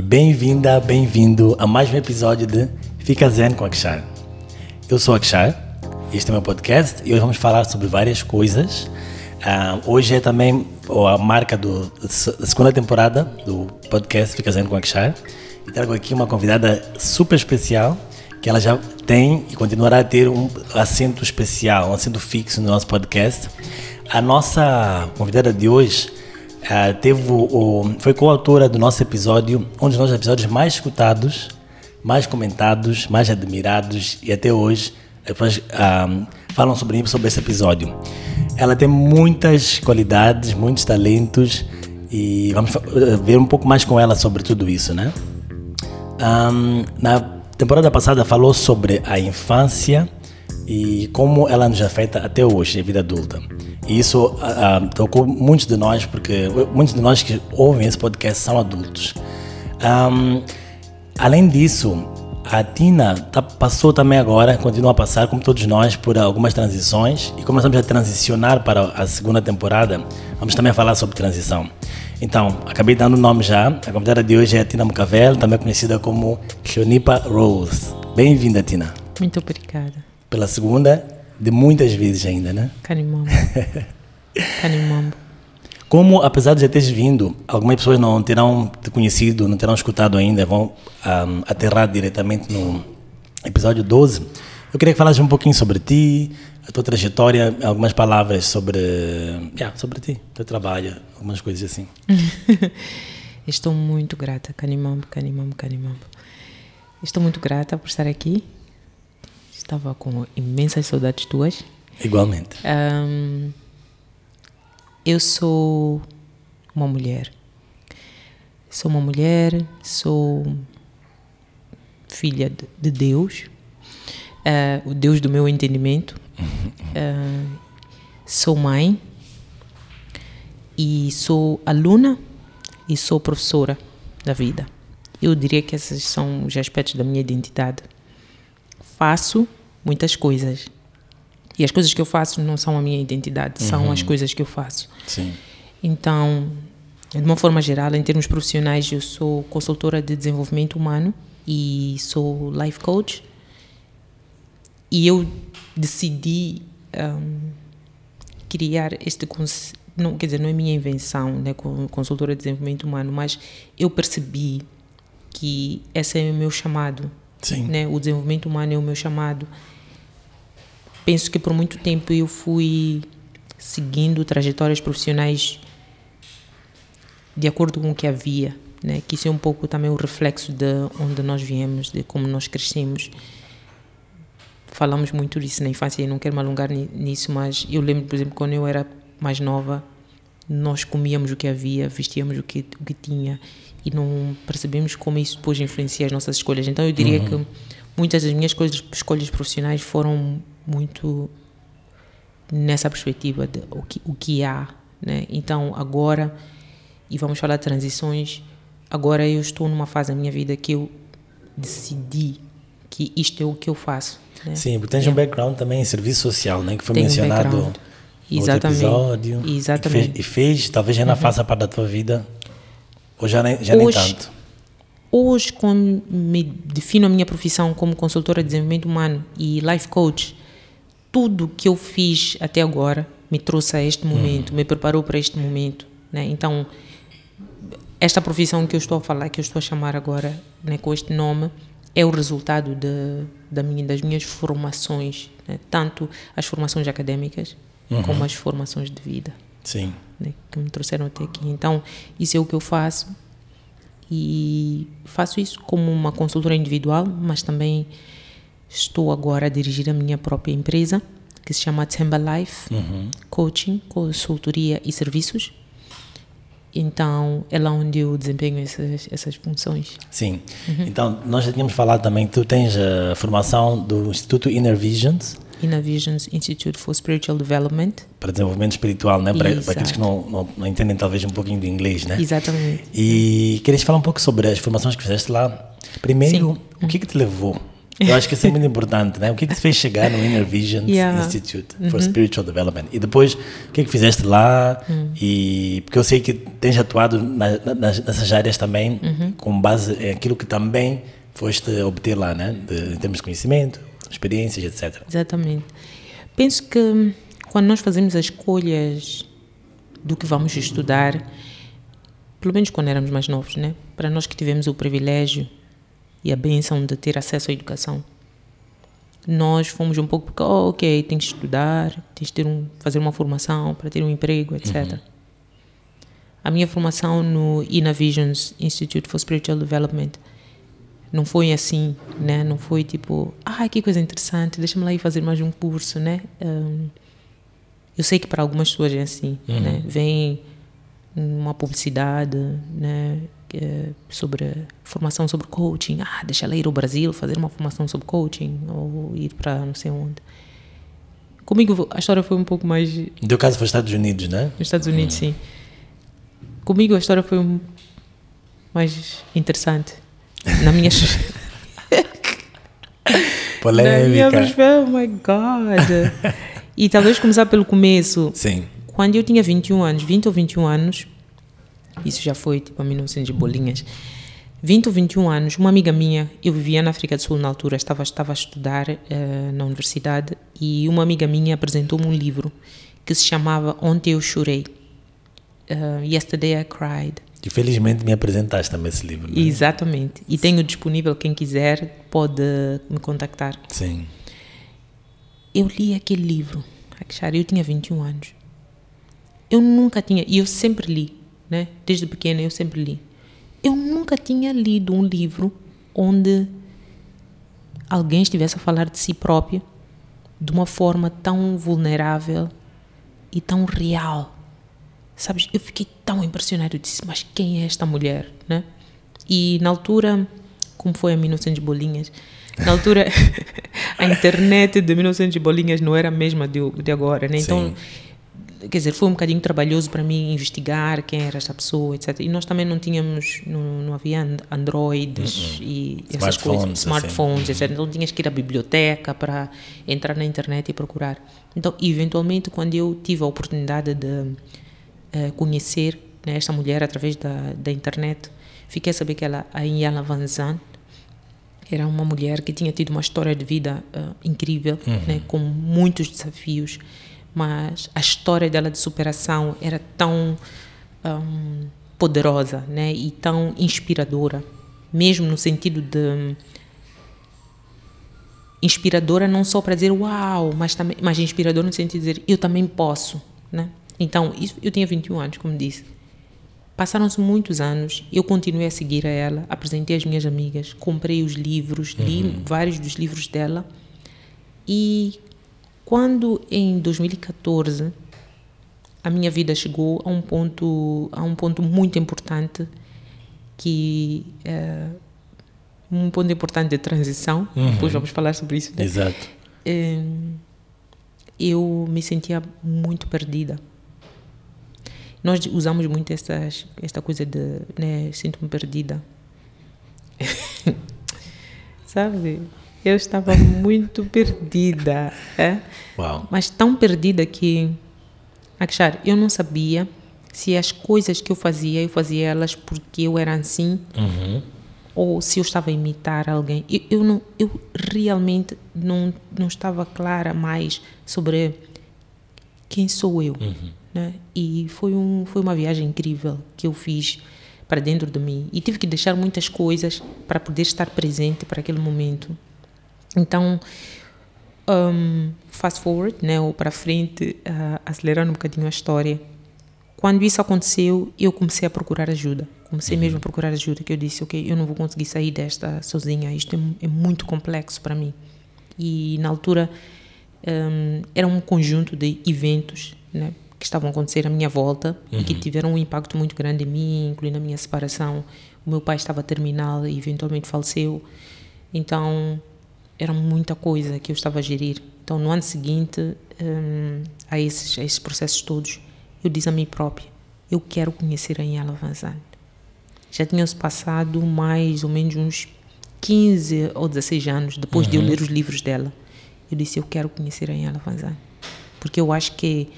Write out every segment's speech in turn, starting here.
e bem-vinda, bem-vindo a mais um episódio de Fica Zen com Akshar. Eu sou Akshar, este é o meu podcast e hoje vamos falar sobre várias coisas. Uh, hoje é também a marca do, da segunda temporada do podcast Fica Zen com Akshar e trago aqui uma convidada super especial que ela já tem e continuará a ter um assento especial, um assento fixo no nosso podcast. A nossa convidada de hoje Uh, teve o, foi coautora do nosso episódio, um dos nossos episódios mais escutados, mais comentados, mais admirados e até hoje pessoas uh, falam sobre sobre esse episódio. Ela tem muitas qualidades, muitos talentos e vamos ver um pouco mais com ela sobre tudo isso, né? Um, na temporada passada falou sobre a infância e como ela nos afeta até hoje, a vida adulta. E isso uh, tocou muitos de nós, porque muitos de nós que ouvem esse podcast são adultos. Um, além disso, a Tina tá, passou também agora, continua a passar, como todos nós, por algumas transições e começamos a transicionar para a segunda temporada. Vamos também falar sobre transição. Então, acabei dando o nome já. A convidada de hoje é a Tina Mucavel, também conhecida como Shonipa Rose. Bem-vinda, Tina. Muito obrigada. Pela segunda de muitas vezes ainda, né? Canimambo. Canimambo. Como, apesar de já teres vindo, algumas pessoas não terão te conhecido, não terão escutado ainda, vão um, aterrar diretamente no episódio 12, eu queria que falasses um pouquinho sobre ti, a tua trajetória, algumas palavras sobre, yeah, sobre ti, teu trabalho, algumas coisas assim. Estou muito grata, Canimambo, Canimambo, Canimambo. Estou muito grata por estar aqui Estava com imensas saudades tuas. Igualmente. Um, eu sou uma mulher. Sou uma mulher, sou filha de Deus, uh, o Deus do meu entendimento. Uh, sou mãe e sou aluna e sou professora da vida. Eu diria que esses são os aspectos da minha identidade. Faço muitas coisas. E as coisas que eu faço não são a minha identidade, são uhum. as coisas que eu faço. Sim. Então, de uma forma geral, em termos profissionais, eu sou consultora de desenvolvimento humano e sou life coach. E eu decidi um, criar este não quer dizer não é minha invenção, né, consultora de desenvolvimento humano, mas eu percebi que esse é o meu chamado. Sim. Né, o desenvolvimento humano é o meu chamado penso que por muito tempo eu fui seguindo trajetórias profissionais de acordo com o que havia, né? Que isso é um pouco também o reflexo de onde nós viemos, de como nós crescemos. Falamos muito disso na infância e não quero me alongar nisso, mas eu lembro, por exemplo, quando eu era mais nova, nós comíamos o que havia, vestíamos o que, o que tinha e não percebemos como isso depois influencia as nossas escolhas. Então eu diria uhum. que muitas das minhas escolhas, escolhas profissionais foram muito nessa perspectiva de o que, o que há. Né? Então, agora, e vamos falar de transições, agora eu estou numa fase da minha vida que eu decidi que isto é o que eu faço. Né? Sim, porque tens é. um background também em serviço social, né? que foi Tenho mencionado um no Exatamente. episódio. Exatamente. E fez, e fez talvez não uhum. faça parte da tua vida, ou já nem, já Hoje, nem tanto. Hoje, quando me defino a minha profissão como consultora de desenvolvimento humano e life coach, tudo que eu fiz até agora me trouxe a este momento, uhum. me preparou para este momento, né? Então, esta profissão que eu estou a falar, que eu estou a chamar agora, né, com este nome, é o resultado de, da minha, das minhas formações, né? tanto as formações académicas uhum. como as formações de vida. Sim. Né, que me trouxeram até aqui. Então, isso é o que eu faço e faço isso como uma consultora individual, mas também Estou agora a dirigir a minha própria empresa, que se chama Temba Life uhum. Coaching, consultoria e serviços. Então, é lá onde eu desempenho essas, essas funções. Sim. Uhum. Então, nós já tínhamos falado também que tu tens a formação do Instituto Inner Visions. Inner Visions Institute for Spiritual Development. Para desenvolvimento espiritual, né? Para, para aqueles que não, não, não, entendem talvez um pouquinho do inglês, né? Exatamente. E queres falar um pouco sobre as formações que fizeste lá? Primeiro, Sim. o que, que te levou Eu acho que isso é muito importante, né? O que, que te fez chegar no Inner Visions Yeah. Institute for Spiritual Development? E depois, o que, que fizeste lá? E porque eu sei que tens atuado na, na- nessas áreas também com base em aquilo que também foste obter lá, né? De, em termos de conhecimento, experiências, etc. Exatamente. Penso que hum, quando nós fazemos as escolhas do que vamos estudar, pelo menos quando éramos mais novos, né? Para nós que tivemos o privilégio e a benção de ter acesso à educação, nós fomos um pouco porque, oh, ok, tens que estudar, tens que ter um, fazer uma formação para ter um emprego, etc. A minha formação no Ina Visions Institute for Spiritual Development não foi assim, né? Não foi tipo, ah, que coisa interessante, deixa-me lá ir fazer mais um curso, né? Hum, eu sei que para algumas pessoas é assim, né? Vem uma publicidade, né? Eh, sobre formação sobre coaching. Ah, deixa ela ir ao Brasil fazer uma formação sobre coaching ou ir para não sei onde. Comigo a história foi um pouco mais No teu caso foi Estados Unidos, né? nos Estados Unidos, sim. Comigo a história foi um- mais interessante. Na minha, na minha Polêmica. perspectiva, oh my God. E talvez começar pelo começo. Sim. Quando eu tinha 21 anos, 20 ou 21 anos, isso já foi tipo a 1900 de bolinhas. 20 ou 21 anos, uma amiga minha, eu vivia na África do Sul na altura, estava, estava a estudar eh, na universidade e uma amiga minha apresentou-me um livro que se chamava Ontem Eu Chorei. Eh, Yesterday I Cried. E felizmente me apresentaste também esse livro. Né? Exatamente. E tenho disponível, quem quiser pode me contactar. Sim. Eu li aquele livro, Akshara, eu tinha 21 anos. Eu nunca tinha, e eu sempre li, né? Desde pequena eu sempre li. Eu nunca tinha lido um livro onde alguém estivesse a falar de si próprio de uma forma tão vulnerável e tão real. Sabes, eu fiquei tão impressionada, eu disse, mas quem é esta mulher, né? E na altura, como foi a 1900 bolinhas, na altura a internet de 1900 bolinhas não era a mesma de, de agora, né? Então, quer dizer, foi um bocadinho trabalhoso para mim investigar quem era esta pessoa, etc. E nós também não tínhamos, não, não havia and- androids e essas Smartphones, coisas, assim. smartphones, etc. Então tinhas que ir à biblioteca para entrar na internet e procurar. Então, eventualmente, quando eu tive a oportunidade de eh, conhecer né, esta mulher através da, da internet, fiquei a saber que ela, a Iala Van Zandt, era uma mulher que tinha tido uma história de vida ah, incrível, né, com muitos desafios, mas a história dela de superação era tão ahm, poderosa né, e tão inspiradora, mesmo no sentido de inspiradora não só para dizer uau, mas também mas inspiradora no sentido de dizer eu também posso, né? Então, isso, eu tinha 21 anos, como disse. Passaram-se muitos anos, eu continuei a seguir a ela, apresentei as minhas amigas, comprei os livros, li vários dos livros dela. E quando em 2014 a minha vida chegou a um ponto a um ponto muito importante que é um ponto importante de transição, depois vamos falar sobre isso. né? Exato. Eh, eu me sentia muito perdida. Nós usamos muito essas, esta coisa de, né, sinto-me perdida. Sabe? Eu estava muito perdida, é? Uau. Mas tão perdida que, Akshar, eu não sabia se as coisas que eu fazia, eu fazia elas porque eu era assim Uhum. ou se eu estava a imitar alguém. Eu, eu, não, eu realmente não, não estava clara mais sobre quem sou eu. Né? E foi, um, foi uma viagem incrível que eu fiz para dentro de mim. E tive que deixar muitas coisas para poder estar presente para aquele momento. Então, um, fast forward, né, ou para frente, ah, acelerando um bocadinho a história. Quando isso aconteceu, eu comecei a procurar ajuda. Comecei mesmo a procurar ajuda, que eu disse, ok, eu não vou conseguir sair desta sozinha, isto é, é muito complexo para mim. E na altura hum, era um conjunto de eventos né, que estavam a acontecer à minha volta e que tiveram um impacto muito grande em mim, incluindo a minha separação. O meu pai estava terminal e eventualmente faleceu. Então era muita coisa que eu estava a gerir. Então no ano seguinte hum, a, esses, a esses processos todos, eu disse a mim própria, eu quero conhecer a Inhala Vanzante. Já tinham-se passado mais ou menos uns 15 ou 16 anos, depois de eu ler os livros dela, eu disse: Eu quero conhecer a Yala Vanzan. Porque eu acho que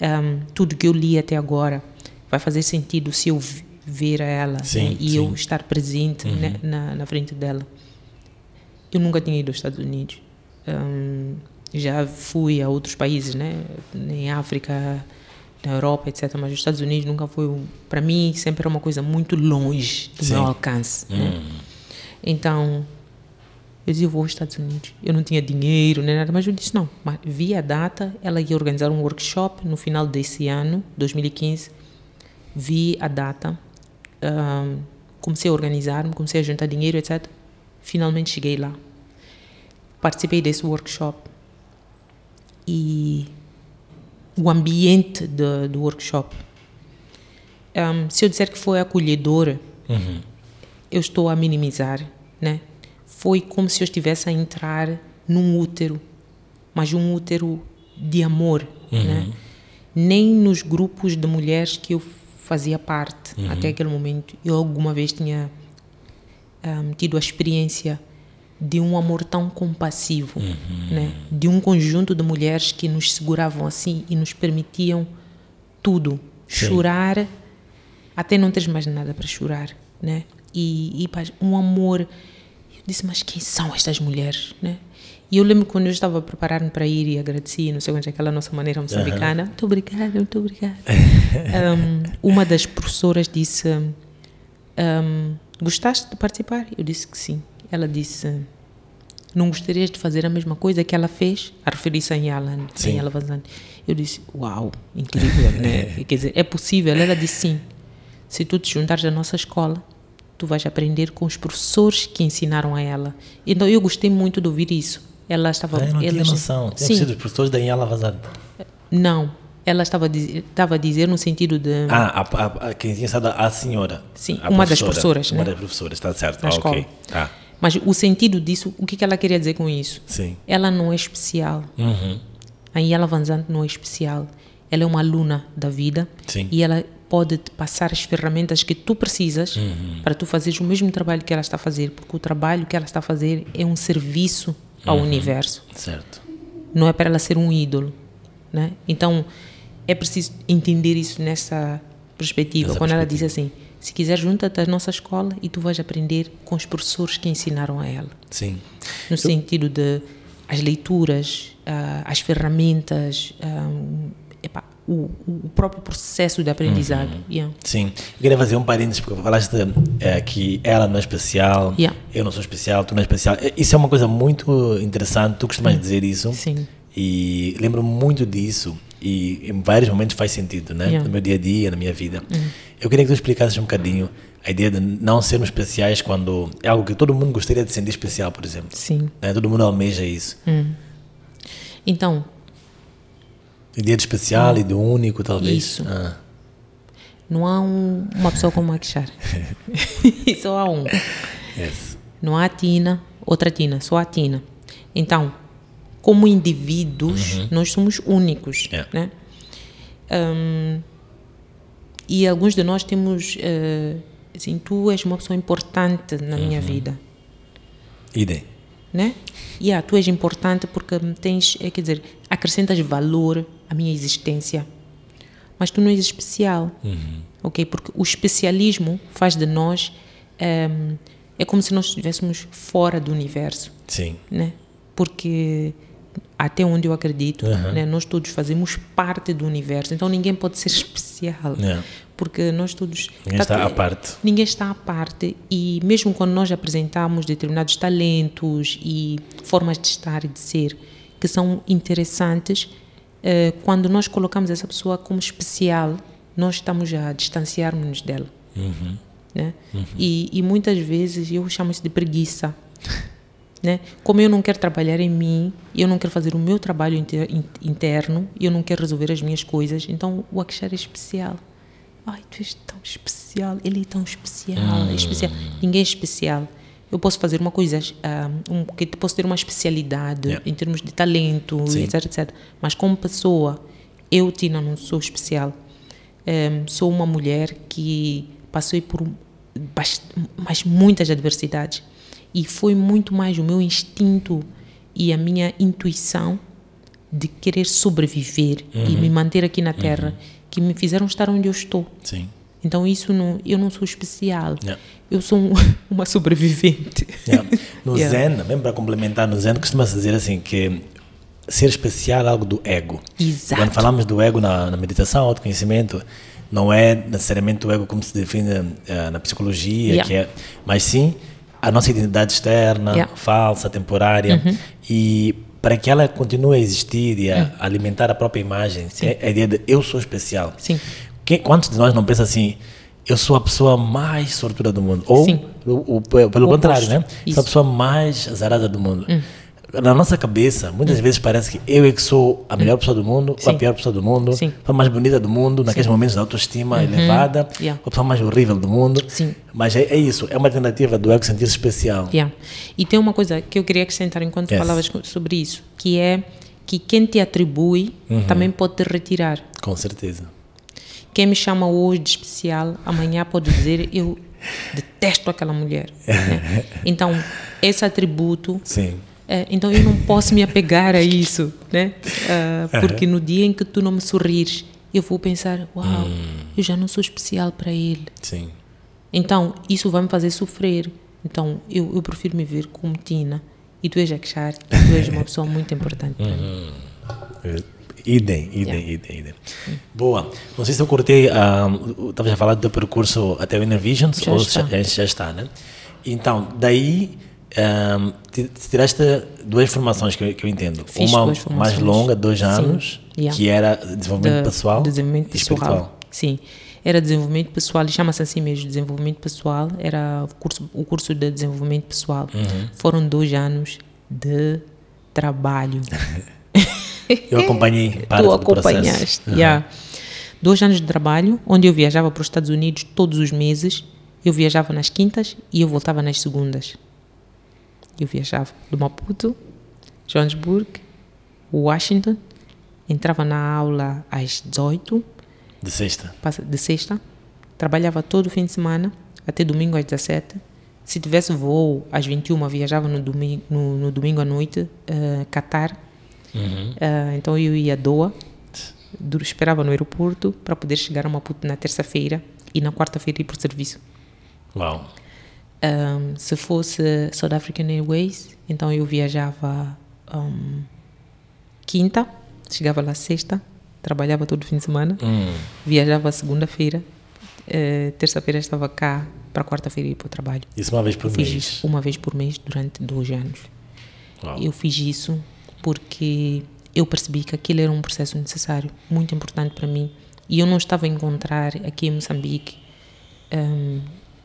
um, tudo que eu li até agora vai fazer sentido se eu ver ela Sim, né? e sim. eu estar presente né, na, na frente dela. Eu nunca tinha ido aos Estados Unidos. Um, já fui a outros países, né? Em África, na Europa, etc. Mas os Estados Unidos nunca foi, um- para mim, sempre era uma coisa muito longe do Sim. meu alcance. Né? Então, eu disse, eu vou aos Estados Unidos. Eu não tinha dinheiro nem nada, mas eu disse, não. Mas vi a data, ela ia organizar um workshop no final desse ano, 2015. Vi a data, ahm, comecei a organizar-me, comecei a juntar dinheiro, etc. Finalmente cheguei lá. Participei desse workshop. E o ambiente do, do workshop. ahm, se eu disser que foi acolhedor, eu estou a minimizar, né? Foi como se eu estivesse a entrar num útero, mas um útero de amor, né? Nem nos grupos de mulheres que eu fazia parte até aquele momento, eu alguma vez tinha ahm, tido a experiência de um amor tão compassivo, né? De um conjunto de mulheres que nos seguravam assim e nos permitiam tudo, Sim. chorar até não teres mais nada para chorar, né? E, e um amor. Eu disse, mas quem são estas mulheres, né? E eu lembro quando eu estava a preparar-me para ir e agradeci, não sei onde, aquela nossa maneira moçambicana. Muito obrigada, muito obrigada. Um, uma das professoras disse: um, Gostaste de participar? Eu disse que sim. Ela disse: Não gostarias de fazer a mesma coisa que ela fez? A referir-se a Yalan, Sim. a Yala Vazan. Eu disse: Uau, incrível, né? Quer dizer, é possível. Ela disse: Sim. Se tu te juntares à nossa escola, tu vais aprender com os professores que ensinaram a ela. Então eu gostei muito de ouvir isso. Ela estava. Ah, eu não tinha elas- noção. Tinha Sim, sido os professores da Yala Vazada. não. Ela estava a dizer, estava a dizer no sentido de Ah, a, a, a, quem tinha sido a senhora. Sim, A uma das professora. professoras, Uma né? das professoras, está certo. Na ah, escola. ok. Ah, Mas o sentido disso, o que, que ela queria dizer com isso? sim. Ela não é especial. Uhum. A Yala Vanzante não é especial. Ela é uma aluna da vida Sim. e ela pode te passar as ferramentas que tu precisas Uhum. para tu fazeres o mesmo trabalho que ela está a fazer, porque o trabalho que ela está a fazer é um serviço ao Uhum. universo. Certo. Não é para ela ser um ídolo, né? Então é preciso entender isso nessa perspectiva. Quando ela perspectiva. diz assim, se quiser junta-te à nossa escola e tu vais aprender com os professores que ensinaram a ela Sim. no sentido de as leituras, ah, as ferramentas, ah, epá, o, o próprio processo de aprendizado. Uhum. Yeah. Sim. Eu queria fazer um parênteses, porque falaste eh, que ela não é especial, Yeah. eu não sou especial, tu não é especial. Eh, Isso é uma coisa muito interessante, tu costumas dizer isso. Sim. E lembro muito disso, e em vários momentos faz sentido, né? Yeah. No meu dia a dia, na minha vida. Eu queria que tu explicasses um bocadinho a ideia de não sermos especiais quando é algo que todo mundo gostaria de sentir especial, por exemplo. Sim. Né? Todo mundo almeja isso. Então, Ideia de especial e de único, talvez. Isso. Ah, não há um- uma pessoa como a Kishar. Só há um. yes. Não há a Tina, outra Tina, só a Tina. Então, como indivíduos, nós somos únicos, Yeah. né? Hum, e alguns de nós temos, eh, assim, tu és uma pessoa importante na minha vida, Idem. né? E ah, tu és importante porque tens, eh, quer dizer, acrescentas valor à minha existência, mas tu não és especial, ok? Porque o especialismo faz de nós ehm, é como se nós estivéssemos fora do universo, Sim. né? Porque até onde eu acredito, né, nós todos fazemos parte do universo, então ninguém pode ser especial, Yeah. porque nós todos Ninguém está à parte. Ninguém está à parte e mesmo quando nós apresentamos determinados talentos e formas de estar e de ser que são interessantes, eh, quando nós colocamos essa pessoa como especial, nós estamos a distanciar-nos dela. Né? E, e muitas vezes eu chamo isso de preguiça. Né? Como eu não quero trabalhar em mim, eu não quero fazer o meu trabalho inter, in- interno, eu não quero resolver as minhas coisas, então o Akshar é especial. Ai, tu és tão especial, ele é tão especial, é especial. Ninguém é especial. Eu posso fazer uma coisa, ah, um, que posso ter uma especialidade Yeah. em termos de talento, Sim. etc, etc. Mas como pessoa, eu, Tina, não sou especial. Em, sou uma mulher que passei por mas muitas adversidades E foi muito mais o meu instinto e a minha intuição de querer sobreviver e me manter aqui na Terra que me fizeram estar onde eu estou. Sim. Então isso não, eu não sou especial. Yeah. Eu sou um- uma sobrevivente. Yeah. No Yeah. Zen, mesmo para complementar, no Zen costuma-se dizer assim que ser especial é algo do ego. Exato. Quando falamos do ego na, na meditação, autoconhecimento, não é necessariamente o ego como se define eh, na psicologia, que é, mas sim a nossa identidade externa, Yeah. Uhum. falsa, temporária. E para que ela continue a existir e a Hum. alimentar a própria imagem, é a ideia de eu sou especial. Sim. Quem, quantos de nós não pensa assim, eu sou a pessoa mais sortuda do mundo? Ou, Sim. o, o- pelo O contrário, oposto. né? Sou a Isso. Pessoa mais azarada do mundo. Na nossa cabeça, muitas vezes parece que eu é que sou a melhor pessoa do mundo, ou a Hum. Sim. pior pessoa do mundo, Sim. Uhum. a mais bonita do mundo, naqueles momentos de autoestima elevada, Yeah. ou a pessoa mais horrível do mundo. Sim. Mas é, é isso, é uma tentativa do ego sentir-se especial. Yeah. E tem uma coisa que eu queria acrescentar enquanto Yes. falavas sobre isso, que é que quem te atribui Uhum. também pode te retirar. Com certeza. Quem me chama hoje de especial, amanhã pode dizer eu detesto aquela mulher. né? Então, esse atributo, Sim. É, então eu não posso me apegar a isso, né? Ah, porque no dia em que tu não me sorrires, eu vou pensar, uau, Hum. eu já não sou especial para ele. Sim. Então, isso vai me fazer sofrer. Então, eu, eu prefiro me ver como Tina. E tu és Akshar, e tu és uma pessoa muito importante para mim. Eh, Idem, idem, Yeah. idem, idem. Boa. Não sei se eu cortei, estava a falar do percurso até o Inner Visions, Já ou está. já, já está, né? Então, daí, um, ti- tiraste duas formações que eu, que eu entendo. Fiz Uma mais longa, dois anos, Yeah. que era desenvolvimento Da- pessoal Desenvolvimento e pessoal. espiritual. Sim. Era desenvolvimento pessoal, e chama-se assim mesmo, desenvolvimento pessoal. Era o curso, o curso de desenvolvimento pessoal. Uhum. Foram dois anos de trabalho. Eu acompanhei parte tu do acompanhaste. Uhum. yeah. Dois anos de trabalho, onde eu viajava para os Estados Unidos todos os meses. Eu viajava nas quintas e eu voltava nas segundas. Eu viajava do Maputo, Johannesburg, Washington. Entrava na aula às 18 De sexta. de sexta, trabalhava todo o fim de semana, até domingo às 17. Se tivesse voo às 21, viajava no domingo, no, no domingo à noite, eh, Qatar. Uhum. Eh, então eu ia a Doha, esperava no aeroporto para poder chegar a Maputo na terça-feira e na quarta-feira ir para o serviço. Uau. Um, se fosse South African Airways, então eu viajava um, quinta, chegava lá sexta, trabalhava todo fim de semana, Hum. viajava segunda-feira, eh, terça-feira estava cá para quarta-feira ir para o trabalho. Isso uma vez por Fiz mês. isso uma vez por mês durante dois anos. Uau. Eu fiz isso porque eu percebi que aquilo era um processo necessário, muito importante para mim. E eu não estava a encontrar aqui em Moçambique hum,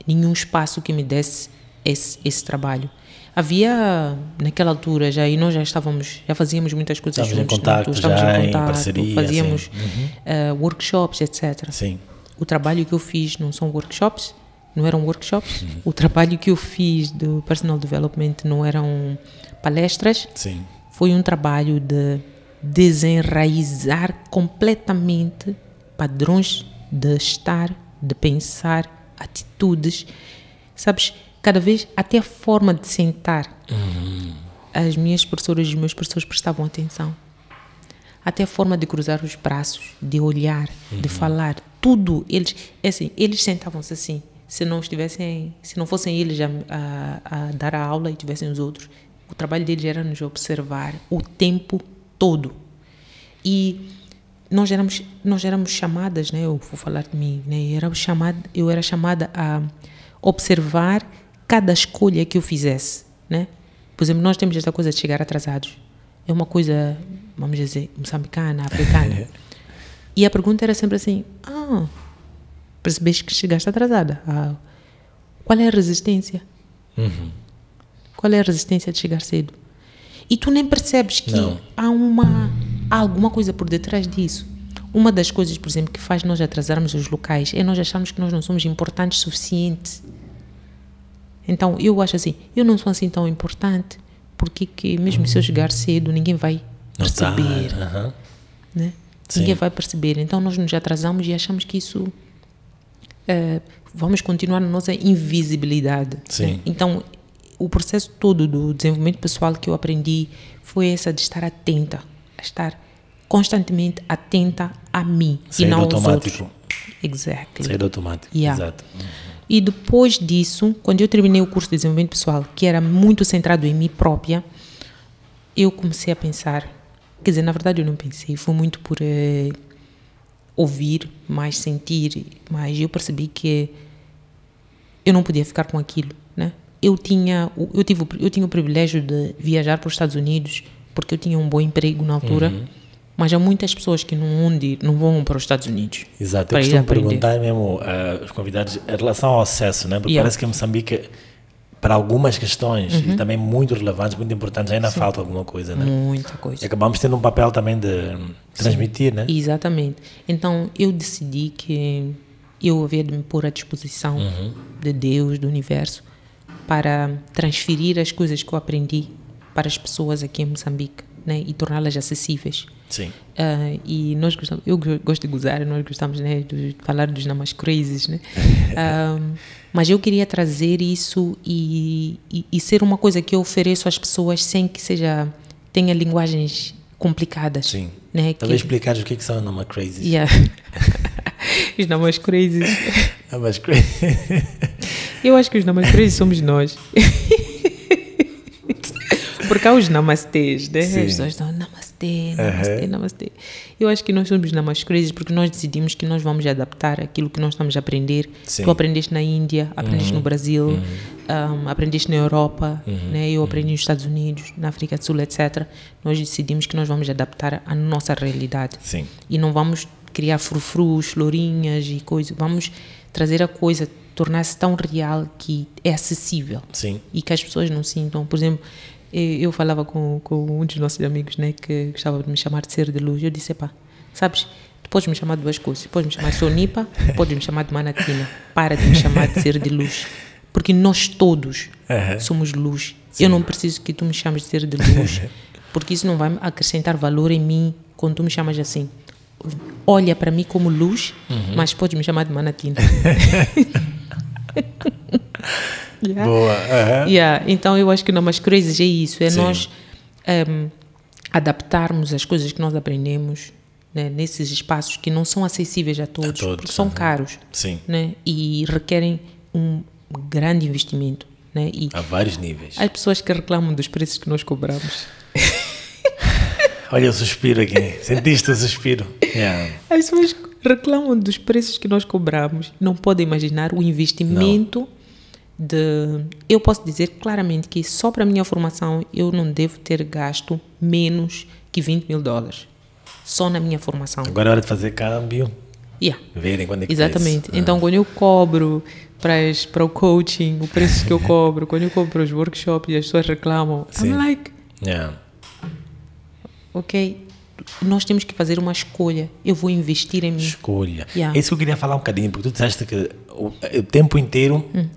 nenhum espaço que me desse esse, esse trabalho. Havia, naquela altura, já, e nós já estávamos, já fazíamos muitas coisas Estávamos em juntos. contacto né? Estávamos já, em em contato, parceria, fazíamos assim. eh, workshops, etc. Sim. O trabalho que eu fiz não são workshops, não eram workshops. O trabalho que eu fiz do personal development não eram palestras. Sim. Foi um trabalho de desenraizar completamente padrões de estar, de pensar, atitudes. Sabes, cada vez até a forma de sentar. As minhas professoras e os meus professores prestavam atenção até a forma de cruzar os braços, de olhar, de falar, tudo. Eles, é assim, eles sentavam-se assim. Se não estivessem, se não fossem eles a, a, a dar a aula e tivessem os outros, o trabalho deles era nos observar o tempo todo. E nós éramos, nós éramos chamadas, né? Eu vou falar de mim, né? Eu era chamada, eu era chamada a observar cada escolha que eu fizesse, né? Por exemplo, nós temos esta coisa de chegar atrasados. É uma coisa, vamos dizer, moçambicana, africana. e a pergunta era sempre assim: Ah, percebeste que chegaste atrasada? Ah, qual é a resistência? Qual é a resistência de chegar cedo? E tu nem percebes que Não. há uma há alguma coisa por detrás disso. Uma das coisas, por exemplo, que faz nós atrasarmos os locais é nós acharmos que nós não somos importantes o suficiente. Então, eu acho assim, eu não sou assim tão importante, porque que mesmo se eu chegar cedo, ninguém vai Notar, perceber, aham. né? Ninguém vai perceber. Então, nós nos atrasamos e achamos que isso eh, vamos continuar na nossa invisibilidade. Né? Então, o processo todo do desenvolvimento pessoal que eu aprendi foi essa de estar atenta, a estar constantemente atenta a mim Sair e não aos outros. Exactly. Sair automático. Yeah. Exato. E depois disso, quando eu terminei o curso de desenvolvimento pessoal, que era muito centrado em mim própria, eu comecei a pensar. Quer dizer, na verdade eu não pensei, foi muito por eh, ouvir, mais sentir, mas eu percebi que eu não podia ficar com aquilo, né? Eu tinha, eu tive, eu tinha o privilégio de viajar para os Estados Unidos porque eu tinha um bom emprego na altura, Uhum. mas há muitas pessoas que não, vão de- não vão para os Estados Unidos. Exato. Eu costumo perguntar mesmo ah, aos convidados em relação ao acesso, né? Porque Yeah. parece que em Moçambique, para algumas questões, Uhum. e também muito relevantes, muito importantes, ainda falta alguma coisa, né? Muita coisa. E acabamos tendo um papel também de transmitir, né? Exatamente. Então eu decidi que eu havia de me pôr à disposição de Deus, do universo, para transferir as coisas que eu aprendi para as pessoas aqui em Moçambique né, e torná-las acessíveis. Sim. Ah, e nós gostamos, eu go- gosto de gozar, nós gostamos né, de falar dos namas crazes, né? Ah, mas eu queria trazer isso e, e, e ser uma coisa que eu ofereço às pessoas sem que seja tenha linguagens complicadas. Sim. Né? Talvez Que- explicares o que, que são Nama Crazy. Yeah. os namas crazes. Namas Crazy. Eu acho que os namas crazes somos nós. Porque há os namastês, né? Sim. As pessoas dão namastê, namastê, namastê. Eu acho que nós somos namas crazes porque nós decidimos que nós vamos adaptar aquilo que nós estamos a aprender. Sim. Tu aprendeste na Índia, aprendeste no Brasil, um, aprendeste na Europa, né? eu aprendi nos Estados Unidos, na África do Sul, etc. Nós decidimos que nós vamos adaptar à nossa realidade. Sim. E não vamos criar frufrus, florinhas e coisas. Vamos trazer a coisa, tornar-se tão real que é acessível Sim. e que as pessoas não sintam. Por exemplo, eu falava com, com um dos nossos amigos, né, que gostava de me chamar de ser de luz. Eu disse, pá, sabes, tu podes me chamar de duas coisas. Podes me chamar de Sonipa, podes me chamar de Manatina. Para de me chamar de ser de luz. Porque nós todos Aham. somos luz. Eu não preciso que tu me chames de ser de luz, porque isso não vai acrescentar valor em mim quando tu me chamas assim. Olha para mim como luz, mas pode me chamar de Manatina. Yeah. Boa. aham. Yeah, Então eu acho que não, mas crazy é isso, é Sim. nós ehm, adaptarmos as coisas que nós aprendemos né, nesses espaços que não são acessíveis a todos, todos, porque são aham. caros Sim. né, e requerem um grande investimento. Né, e Há vários níveis. as pessoas que reclamam dos preços que nós cobramos. Olha o suspiro aqui. Sentiste o suspiro? Yeah. As pessoas reclamam dos preços que nós cobramos, não podem imaginar o investimento de. Eu posso dizer claramente que só para a minha formação eu não devo ter gasto menos que 20 mil dólares. Só na minha formação. Agora é hora de fazer câmbio. Yeah. Verem quando é que Exatamente. é. Então, quando eu cobro para, as- para o coaching, o preço que eu cobro, quando eu cobro para os workshops e as pessoas reclamam, Sim. I'm like, Ah. Yeah. ok, nós temos que fazer uma escolha. Eu vou investir em mim. Escolha. Yeah. É isso que eu queria falar um bocadinho, porque tu disseste que o, o tempo inteiro Hum.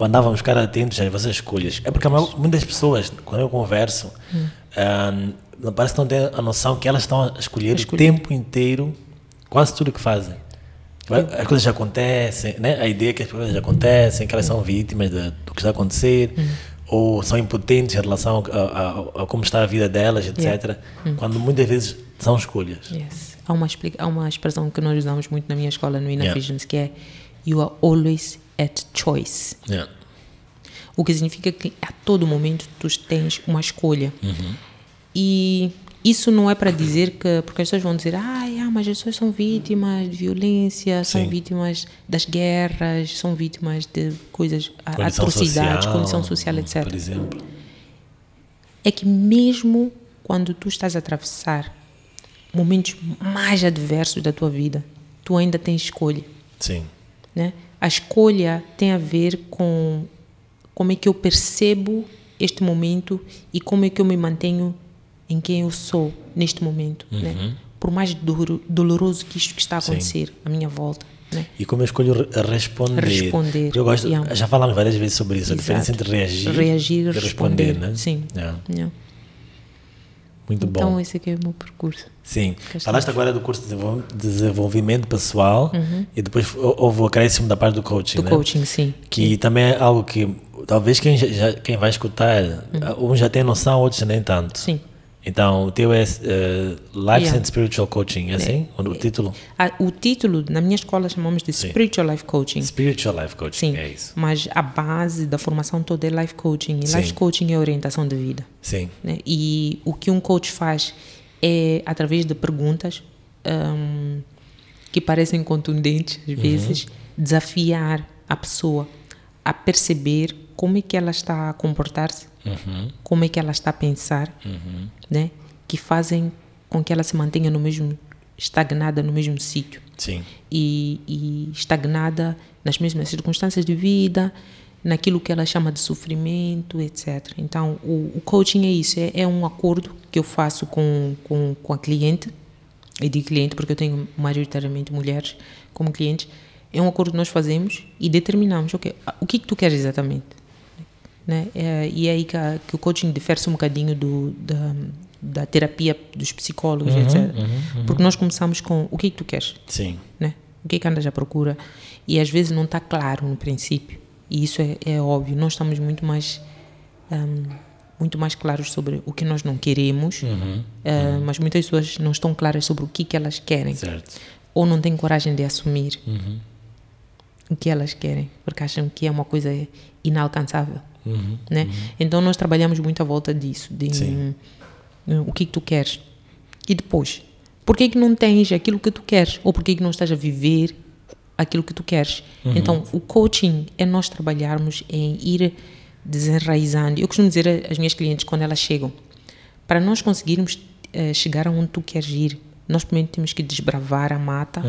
andávamos ficar atentos às vossas escolhas. É porque maior- muitas pessoas, quando eu converso, Hum. ah, não parece que não têm a noção que elas estão a escolher, escolher. o tempo inteiro quase tudo que fazem. As coisas já acontecem, né? a ideia é que as coisas já acontecem, que elas são vítimas de- do que está a acontecer, Hum. Ou são impotentes em relação a, a- a como está a vida delas, etc. Yeah. Hum. Quando muitas vezes são escolhas. Yes. Há uma, há uma expressão que nós usamos muito na minha escola, no Inner Yeah. Visions, que é You are always at choice. Yeah. O que significa que a todo momento tu tens uma escolha. Uhum. E isso não é para dizer que. Porque as pessoas vão dizer, ah, yeah, mas as pessoas são vítimas de violência, são Sim. vítimas das guerras, são vítimas de coisas, Condição atrocidades, social, condição social, etc. Por exemplo. é que mesmo quando tu estás a atravessar momentos mais adversos da tua vida, tu ainda tens escolha, Sim. né? A escolha tem a ver com como é que eu percebo este momento e como é que eu me mantenho em quem eu sou neste momento, né? Por mais duro- doloroso que isto que está a Uhum. Sim. acontecer à minha volta, né? E como eu escolho re- responder. Responder, Eu gosto, yeah. já falamos várias vezes sobre isso, a Exato. diferença entre reagir, Reagir e responder, responder, né? sim. Yeah. Yeah. Muito então, bom. esse aqui é o meu percurso. Sim. Falaste agora do curso de desenvol- desenvolvimento pessoal e depois hou- houve o acréscimo da parte do coaching, Uhum. Do né? coaching, sim. Que também é algo que talvez quem, já- quem vai escutar, uns já tem noção, outros nem tanto. Sim. Então, o teu é eh, Life Yeah. and Spiritual Coaching, é assim? O o título? Ah, o título, na minha escola, chamamos de Sim. Spiritual Life Coaching. Spiritual Life Coaching, Sim, é isso. mas a base da formação toda é life coaching. E Sim. life coaching é orientação de vida. Sim, né? E o que um coach faz é, através de perguntas hum, que parecem contundentes, às vezes, desafiar a pessoa a perceber como é que ela está a comportar-se, como é que ela está a pensar, né? que fazem com que ela se mantenha no mesmo, estagnada no mesmo sítio sim, e, e estagnada nas mesmas circunstâncias de vida, naquilo que ela chama de sofrimento, etc. Então, o, o coaching é isso, é, é um acordo que eu faço com, com, com a cliente, e digo cliente porque eu tenho majoritariamente mulheres como clientes, é um acordo que nós fazemos e determinamos, ok, o que, que tu queres exatamente? Né? É, e é aí que, a- que o coaching difere um bocadinho do, da, da terapia dos psicólogos, etc. Porque nós começamos com o que, que tu queres? sim, né? O que é que andas à procura? E às vezes não está claro no princípio. E isso é, é óbvio. Nós estamos muito mais hum, muito mais claros sobre o que nós não queremos, eh, mas muitas pessoas não estão claras sobre o que, que elas querem certo. ou não têm coragem de assumir o que elas querem, porque acham que é uma coisa inalcançável. Né? Então nós trabalhamos muito à volta disso, de Sim. hum, o que, que tu queres. E depois, por que, que não tens aquilo que tu queres? Ou por que, que não estás a viver aquilo que tu queres? Então o coaching é nós trabalharmos em ir desenraizando. Eu costumo dizer às minhas clientes quando elas chegam, para nós conseguirmos eh, chegar aonde tu queres ir, nós primeiro temos que desbravar a mata.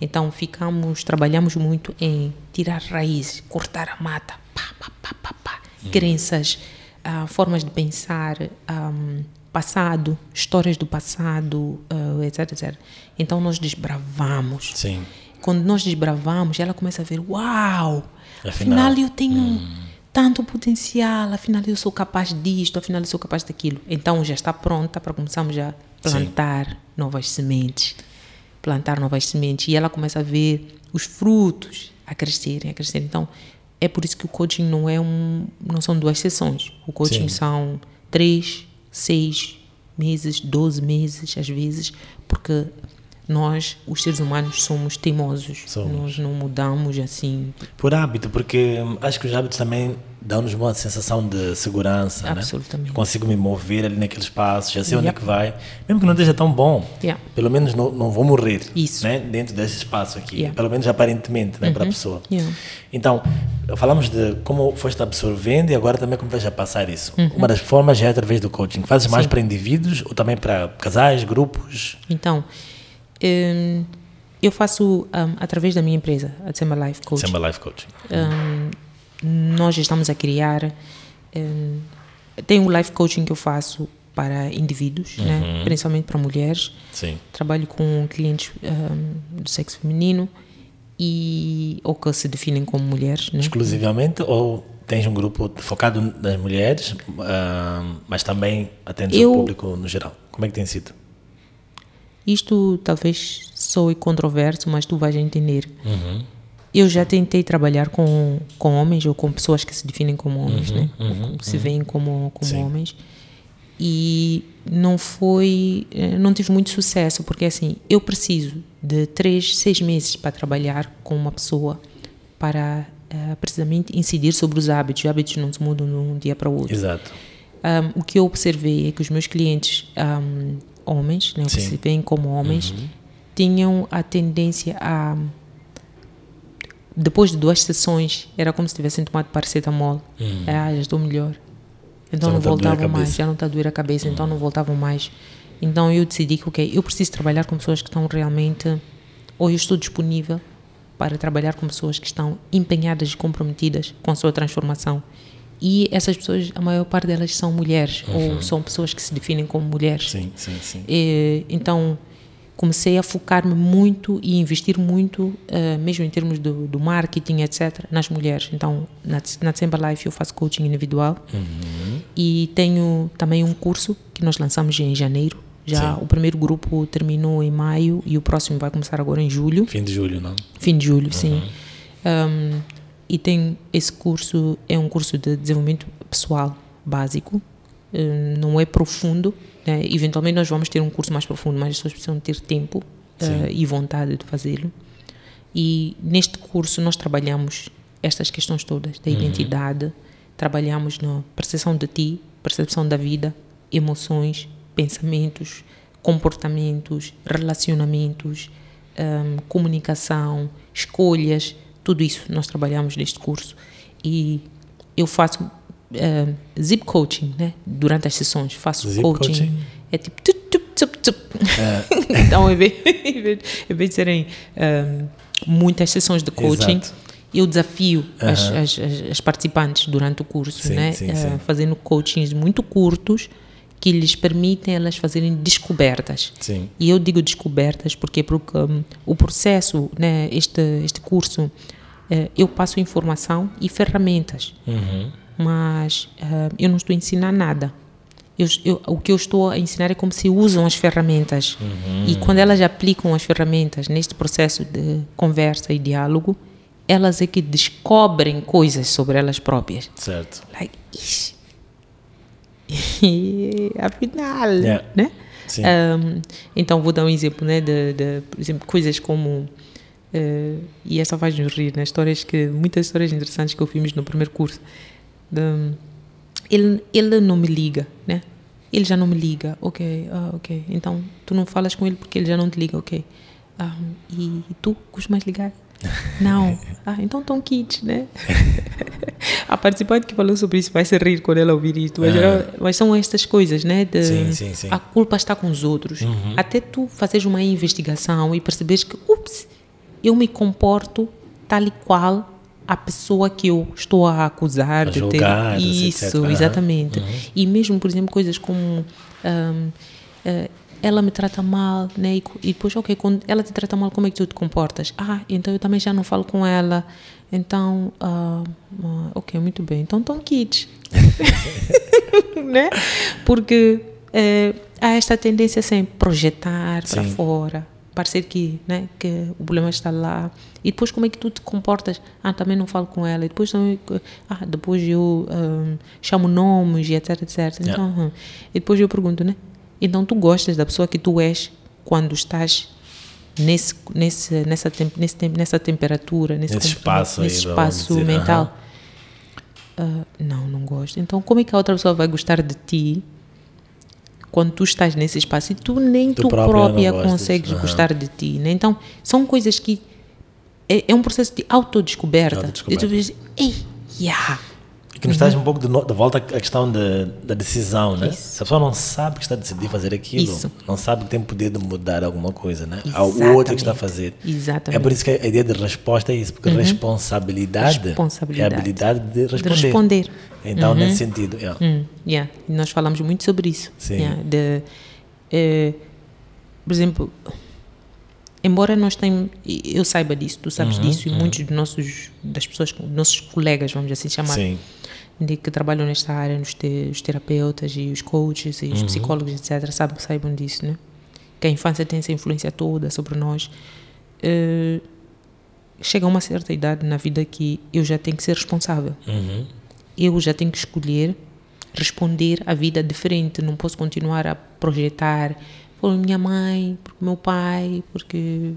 Então ficamos, trabalhamos muito em tirar raízes, cortar a mata, pá, pá, pá, pá, pá. crenças, ah, formas de pensar, ahm, passado, histórias do passado, ah, etc, etc. Então nós desbravamos. Sim, Quando nós desbravamos, ela começa a ver, uau, Afinal, afinal eu tenho tanto potencial, afinal eu sou capaz disto, afinal eu sou capaz daquilo. Então já está pronta para começarmos a plantar novas sementes, plantar novas sementes e ela começa a ver os frutos a crescerem, a crescerem. Então é por isso que o coaching não é um, não são duas sessões. O coaching Sim. são três, seis meses, 12 meses às vezes, porque nós, os seres humanos, somos teimosos. Somos. Nós não mudamos assim. Por hábito, porque hum, acho que os hábitos também dão-nos uma sensação de segurança, Absolutamente. né? Eu consigo me mover ali naquele espaço, já sei onde é que vai. Mesmo que não esteja tão bom, pelo menos não, não vou morrer né? dentro desse espaço aqui. Uhum. Pelo menos aparentemente, né? para a pessoa. Yeah. Então, falamos de como foste absorvendo e agora também como vais a passar isso. Uhum. Uma das formas é através do coaching. Fazes mais para indivíduos ou também para casais, grupos? Então, hum, eu faço hum, através da minha empresa, a December Life Coaching. Samba Life Coaching. Hum, nós estamos a criar. hum, tem o life coaching que eu faço para indivíduos, né? principalmente para mulheres. Sim. Trabalho com clientes hum, do sexo feminino e ou que se definem como mulheres, né? Exclusivamente ou tens um grupo focado nas mulheres, ah, mas também atendes Eu- o público no geral? Como é que tem sido? Isto talvez soe controverso, mas tu vais entender. Uhum. Eu já tentei trabalhar com, com homens ou com pessoas que se definem como homens, Uhum, né? Que se veem como, como Sim. homens. E não foi, eh, não tive muito sucesso, porque assim, eu preciso de três, seis meses para trabalhar com uma pessoa para eh, precisamente incidir sobre os hábitos. Os hábitos não se mudam de um dia para o outro. Exato. Um, o que eu observei é que os meus clientes um, homens, né, que. Uhum. se veem como homens, tinham a tendência a depois de duas sessões era como se tivessem tomado paracetamol. Ah, já estou melhor. Então Uhum. Já não não a voltavam mais, já não está a doer a cabeça, então não voltavam mais. Então eu decidi que, ok, eu preciso trabalhar com pessoas que estão realmente, ou eu estou disponível para trabalhar com pessoas que estão empenhadas e comprometidas com a sua transformação. E essas pessoas, a maior parte delas são mulheres, ou são pessoas que se definem como mulheres. Uhum. Sim, sim, sim. E, então, comecei a focar-me muito e investir muito, eh, mesmo em termos do, do marketing, etc., nas mulheres. Então, na, na December Life eu faço coaching individual E tenho também um curso que nós lançamos em janeiro. Já Sim. o primeiro grupo terminou em maio e o próximo vai começar agora em julho. Fim de julho, não? Fim de julho, sim. Um, e tem esse curso, é um curso de desenvolvimento pessoal básico, não é profundo, né? eventualmente nós vamos ter um curso mais profundo, mas as pessoas precisam ter tempo uh, e vontade de fazê-lo. E neste curso nós trabalhamos estas questões todas da identidade, trabalhamos na percepção de ti, percepção da vida, emoções, pensamentos, comportamentos, relacionamentos, um, comunicação, escolhas, tudo isso nós trabalhamos neste curso e eu faço um, zip coaching, né? Durante as sessões faço Zip coaching. coaching? É tipo tup, tup, tup, tup. então em vez, em vez- em vez de serem um, muitas sessões de coaching, Exato. eu desafio as, as, as- as participantes durante o curso, Sim, né? sim, Eh, sim. fazendo coachings muito curtos que lhes permitem elas fazerem descobertas. Sim. E eu digo descobertas porque, porque hum, o processo, né, este, este curso, eu passo informação e ferramentas, Uhum. mas eh, eu não estou a ensinar nada. Eu, eu- o que eu estou a ensinar é como se usam as ferramentas. E quando elas aplicam as ferramentas neste processo de conversa e diálogo, elas é que descobrem coisas sobre elas próprias. Certo. Like, ixi. Afinal, Yeah. né? Sim. Um, então vou dar um exemplo, né, de, de por exemplo, coisas como eh, e essa faz-nos rir, né? Histórias que muitas histórias interessantes que eu fiz no primeiro curso. De, ele ele não me liga, né? Ele já não me liga, ok, ah, ok. Então tu não falas com ele porque ele já não te liga, ok. Ah, e, tu costumas ligar? Não. Ah, então estão kits, né? a participante que falou sobre isso vai se rir quando ela ouvir isto. Mas, Ah. mas são estas coisas, né? De, Sim, sim, sim. A culpa está com os outros. Até tu fazeres uma investigação e perceberes que, ups, eu me comporto tal e qual a pessoa que eu estou a acusar A de ter. etc. Isso, Aham, exatamente. E mesmo, por exemplo, coisas como. ahm, ah, ela me trata mal, né? E, e depois, ok, quando ela te trata mal, como é que tu te comportas? Ah, então eu também já não falo com ela. Então, ah, ok, muito bem. Então, estão kids. né? Porque eh, há esta tendência sempre projetar para fora, parecer que, né, que o problema está lá. E depois como é que tu te comportas? Ah, também não falo com ela. E depois também, ah, depois eu ah, chamo nomes e etc, etc. Então, ah, e depois eu pergunto, né? Então tu gostas da pessoa que tu és quando estás nesse, nesse, nessa, tem- nesse, tem- nessa temperatura, nesse, Nesse espaço nesse espaço mental? Ah, não, não gosto. Então, como é que a outra pessoa vai gostar de ti quando tu estás nesse espaço e tu nem Tu tu, própria própria, consegues gostar de ti? Né? Então, são coisas que. É, é um processo de autodescoberta. Autodescoberta. E tu dizes, ei, yeah. E que nos traz um pouco de, no- de volta à questão de, da decisão, né? Isso. Se a pessoa não sabe que está a decidir fazer aquilo, Isso. não sabe que tem poder de mudar alguma coisa, né? Ao o outro que está a fazer. Exatamente. É por isso que a ideia de resposta é isso, porque responsabilidade, é a Responsabilidade. habilidade de responder. De responder. Então, nesse sentido, yeah. Hum, yeah. E nós falamos muito sobre isso. Sim. Yeah, de, eh, por exemplo, embora nós tenhamos, eu saiba disso, tu Uhum, sabes disso, e muitos dos nossos, das pessoas, nossos colegas, vamos assim chamar, Sim. De que trabalham nesta área, os, te- os terapeutas e os coaches e os Uhum. psicólogos, etc., sabem, saibam disso, né? Que a infância tem essa influência toda sobre nós. Eh, chega a uma certa idade na vida que eu já tenho que ser responsável Uhum. eu já tenho que escolher responder à vida diferente. Não posso continuar a projetar por minha mãe, por meu pai, porque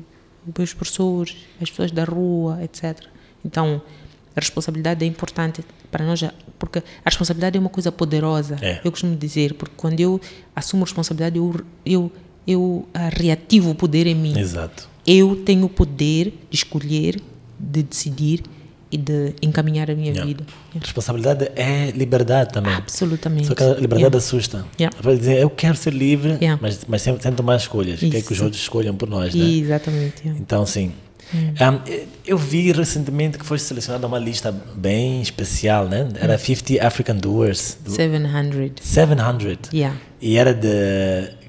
meus professores, as pessoas da rua, etc. Então, a responsabilidade é importante para nós, porque a responsabilidade é uma coisa poderosa. É. Eu costumo dizer, porque quando eu assumo responsabilidade, eu, eu, eu ah, reativo o poder em mim Exato. eu tenho o poder de escolher, de decidir e de encaminhar a minha Yeah. vida. Responsabilidade é liberdade também. Absolutamente. Só que a liberdade Yeah. assusta. Yeah. Dizer, eu quero ser livre, Yeah. mas, mas sem, sem tomar escolhas. Quer que os Isso. outros escolham por nós, né? Exatamente. yeah. Então, sim. Hum. Um, eu vi recentemente que foi selecionada uma lista bem especial, né? Era Hum. 50 African Doers. do- 700. 700. Yeah. E era de.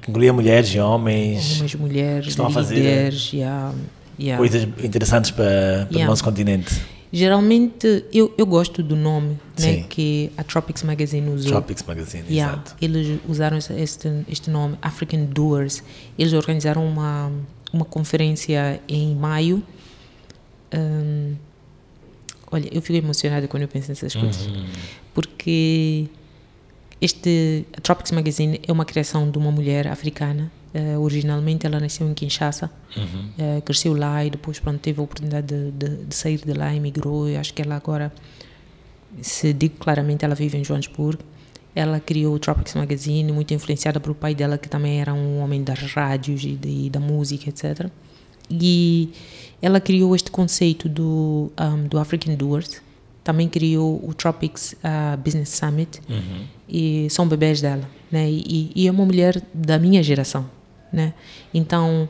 que incluía mulheres e homens. Homens, mulheres, estão a fazer, líderes. Yeah. Yeah. Coisas interessantes para, para o nosso continente. Geralmente, eu, eu gosto do nome né, que a Tropics Magazine usou. Tropics Magazine, Yeah, exato. eles usaram este, este nome, African Doers. Eles organizaram uma, uma conferência em maio. Hum, olha, eu fico emocionada quando eu penso nessas coisas. Uhum. Porque este a Tropics Magazine é uma criação de uma mulher africana. Eh, originalmente ela nasceu em Kinshasa, Uhum. eh, cresceu lá e depois pronto, teve a oportunidade de, de, de sair de lá, emigrou. Eu acho que ela agora, se digo claramente, ela vive em Joanesburgo. Ela criou o Tropics Magazine, muito influenciada pelo pai dela, que também era um homem das rádios e de- da música, etc. E ela criou este conceito do, um, do African Doers. Também criou o Tropics uh, Business Summit. Uhum. E são bebés dela, né? E, e é uma mulher da minha geração, né? Então,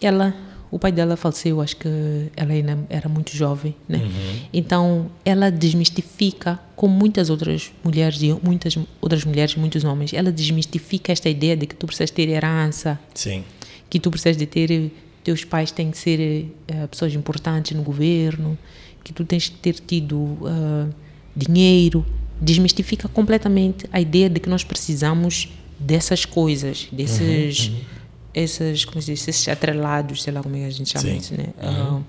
ela, o pai dela faleceu, acho que ela ainda era muito jovem, né? Uhum. Então, ela desmistifica, como muitas outras mulheres e muitas outras mulheres muitos homens, ela desmistifica esta ideia de que tu precisas ter herança, Sim. que tu precisas de ter teus pais têm que ser eh, pessoas importantes no governo, que tu tens que ter tido ah, dinheiro, desmistifica completamente a ideia de que nós precisamos dessas coisas, desses essas, como se diz, esses atrelados, sei lá como é que a gente chama Sim. isso, né? Ah,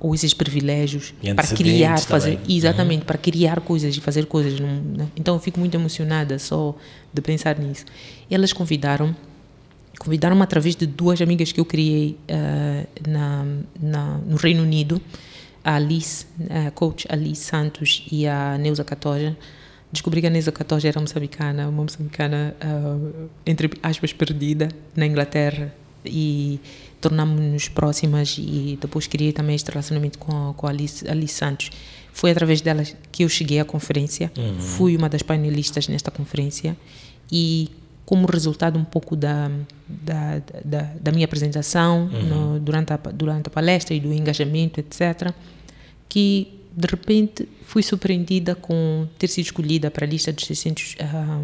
ou esses privilégios para criar, fazer, também. exatamente, para criar coisas e fazer coisas. né? Então eu fico muito emocionada só de pensar nisso. Elas convidaram convidaram-me através de duas amigas que eu criei eh, na, na, no Reino Unido, a Alice, a coach Alice Santos e a Neuza Catoja. Descobri que a Neuza Catoja era moçambicana, uma moçambicana, eh, entre aspas, perdida na Inglaterra e tornámos-nos próximas e depois criei também este relacionamento com, com a Alice, Alice Santos. Foi através delas que eu cheguei à conferência, fui uma das painelistas nesta conferência e como resultado um pouco da, da, da, da minha apresentação no- durante, a, durante a palestra e do engajamento, etc., que de repente fui surpreendida com ter sido escolhida para a lista dos 600 ah,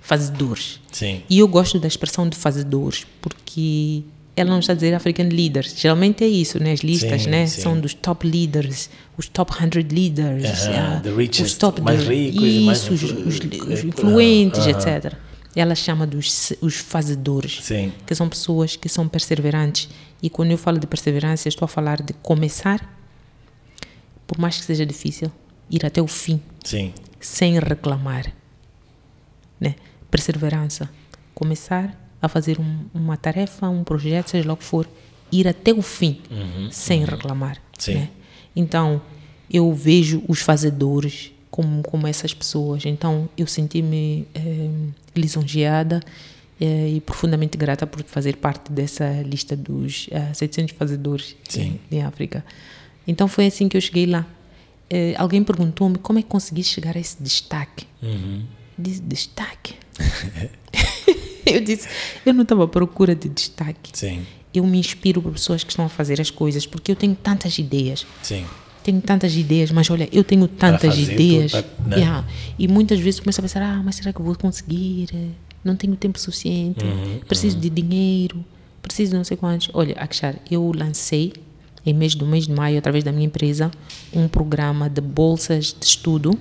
fazedores. Sim. E eu gosto da expressão de fazedores, porque ela não está a dizer African leaders. Geralmente é isso, né? As listas, Sim, né? sim. São dos top leaders, os top 100 leaders, Aham, ah, the richest, os top mais ricos mais isso, os, influ- os- eh, os influentes, aham. etc. Ela chama dos os fazedores Sim. que são pessoas que são perseverantes. E quando eu falo de perseverança, estou a falar de começar, por mais que seja difícil, ir até o fim, Sim. sem reclamar. Né? Perseverança. Começar a fazer um- uma tarefa, um projeto, seja lá o que for, ir até o fim, sem reclamar. Sim. né? Então, eu vejo os fazedores como, como essas pessoas. Então, eu senti-me eh, lisonjeada eh, e profundamente grata por fazer parte dessa lista dos eh, 700 fazedores Sim. África. Então, foi assim que eu cheguei lá. Eh, alguém perguntou-me como é que consegui chegar a esse destaque. Uhum. Disse, destaque? eu disse, eu não estava à procura de destaque. Sim. Eu me inspiro por pessoas que estão a fazer as coisas, porque eu tenho tantas ideias. Sim. Tenho tantas ideias, mas olha, eu tenho tantas ideias. tudo, para- né? Yeah. E muitas vezes começo a pensar, ah, mas será que eu vou conseguir? Não tenho tempo suficiente, Uhum, preciso de dinheiro, preciso de não sei quantos. Olha, Akshar, eu lancei em mês do mês de maio, através da minha empresa, um programa de bolsas de estudo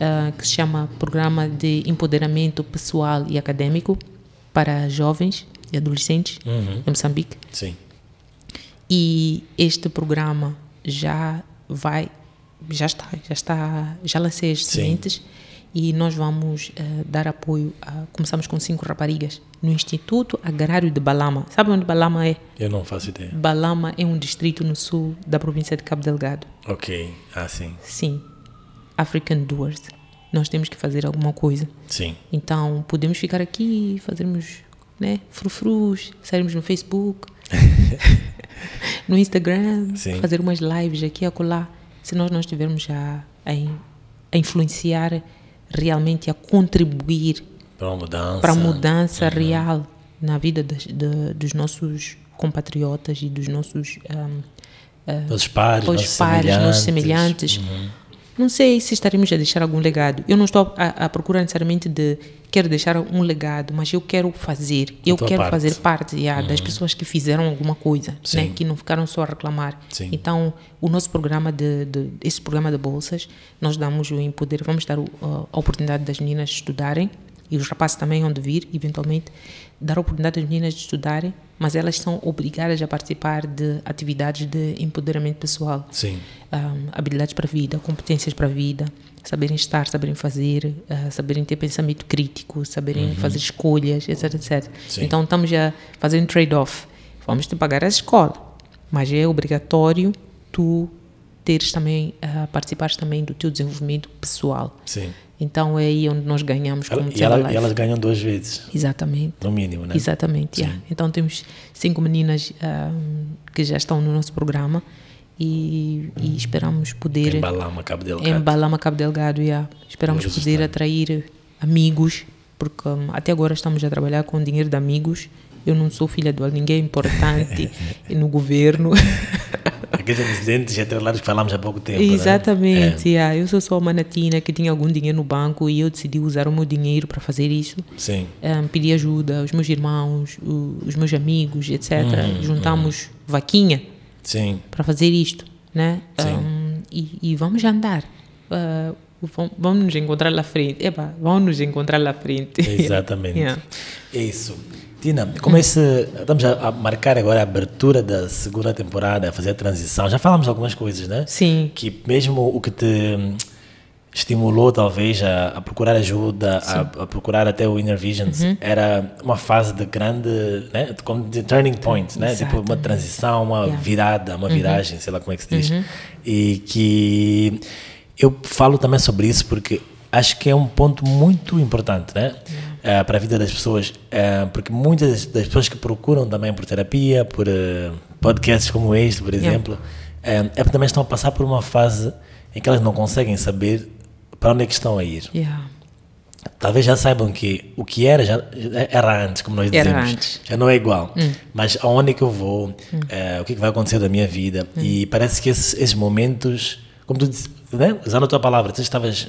ah, que se chama Programa de Empoderamento Pessoal e Acadêmico para jovens e adolescentes Uhum. em Moçambique. Sim. E este programa já vai, já está, já está, já lancei as sementes e nós vamos eh, dar apoio. A, começamos com cinco raparigas no Instituto Agrário de Balama. Sabe onde Balama é? Eu não faço ideia. Balama é um distrito no sul da província de Cabo Delgado. Ok. Ah, sim. Sim, African Doers. Nós temos que fazer alguma coisa. Sim. Então, podemos ficar aqui fazermos, né, frufrus, sairmos no Facebook, no Instagram, Sim. fazer umas lives aqui e acolá. Se nós não estivermos a, a, a influenciar realmente, a contribuir Para uma mudança. para a mudança Uhum. real na vida das- de- dos nossos compatriotas e dos nossos ahm, Nossos pares, os nossos pares, semelhantes. nossos semelhantes. Uhum. Não sei se estaremos a deixar algum legado. Eu não estou a, a procurar necessariamente de quero deixar um legado, mas eu quero fazer. Eu quero parte. fazer parte yeah, das pessoas que fizeram alguma coisa, né? Que não ficaram só a reclamar. Sim. Então, o nosso programa de, de esse programa de bolsas, nós damos o empoder, vamos dar o, a, a oportunidade das meninas estudarem e os rapazes também onde vir, eventualmente, dar oportunidade das meninas de estudarem, mas elas são obrigadas a participar de atividades de empoderamento pessoal Sim. um, habilidades para a vida, competências para a vida, saberem estar, saberem fazer, uh, saberem ter pensamento crítico, saberem fazer escolhas, etc, etc. Uhum. Sim. Então estamos a fazer um trade-off. Vamos te pagar a escola, mas é obrigatório tu teres também, uh, participares também do teu desenvolvimento pessoal. Sim. Então é aí onde nós ganhamos como E, ela- e elas ganham duas vezes, Exatamente. no mínimo, né? Exatamente, yeah. Então temos cinco meninas ahm, que já estão no nosso programa e, e esperamos poder Embalar uma cabo delgado. embalar uma Cabo Delgado, yeah. esperamos poder atrair amigos, porque hum, até agora estamos a trabalhar com dinheiro de amigos. Eu não sou filha de ninguém importante no governo. Aqueles antecedentes e atrelados que falámos há pouco tempo, né? Exatamente, yeah. eu sou só uma natina que tinha algum dinheiro no banco e eu decidi usar o meu dinheiro para fazer isso. É. Sim. um, pedi ajuda aos meus irmãos, os meus amigos, etc. Uhum, Juntamos vaquinha Sim. para fazer isto, né? Um, e, e vamos andar. Uh, nos encontrar lá frente. Vamos nos encontrar lá frente. Exatamente. Yeah. É isso. Tina, como esse, estamos a, a marcar agora a abertura da segunda temporada, a fazer a transição. Já falamos algumas coisas, né? Sim. Que mesmo o que te estimulou talvez a, a procurar ajuda, a, a procurar até o Inner Visions, Uhum. era uma fase de grande, né? Como de turning point, né? Tipo uma transição, uma Yeah. Uhum. virada, uma viragem, sei lá como é que se diz. E que eu falo também sobre isso porque acho que é um ponto muito importante, né? Eh, para a vida das pessoas, Eh, porque muitas das pessoas que procuram também por terapia, por eh, podcasts como este, por exemplo, eh, é porque também estão a passar por uma fase em que elas não conseguem saber para onde é que estão a ir. Yeah. Talvez já saibam que o que era já era antes, como nós Era dizemos. antes. Já não é igual. Mas aonde é que eu vou? Eh, o que, é que vai acontecer da minha vida? E parece que esses, esses momentos, como tu disse, né? usando a tua palavra, tu estavas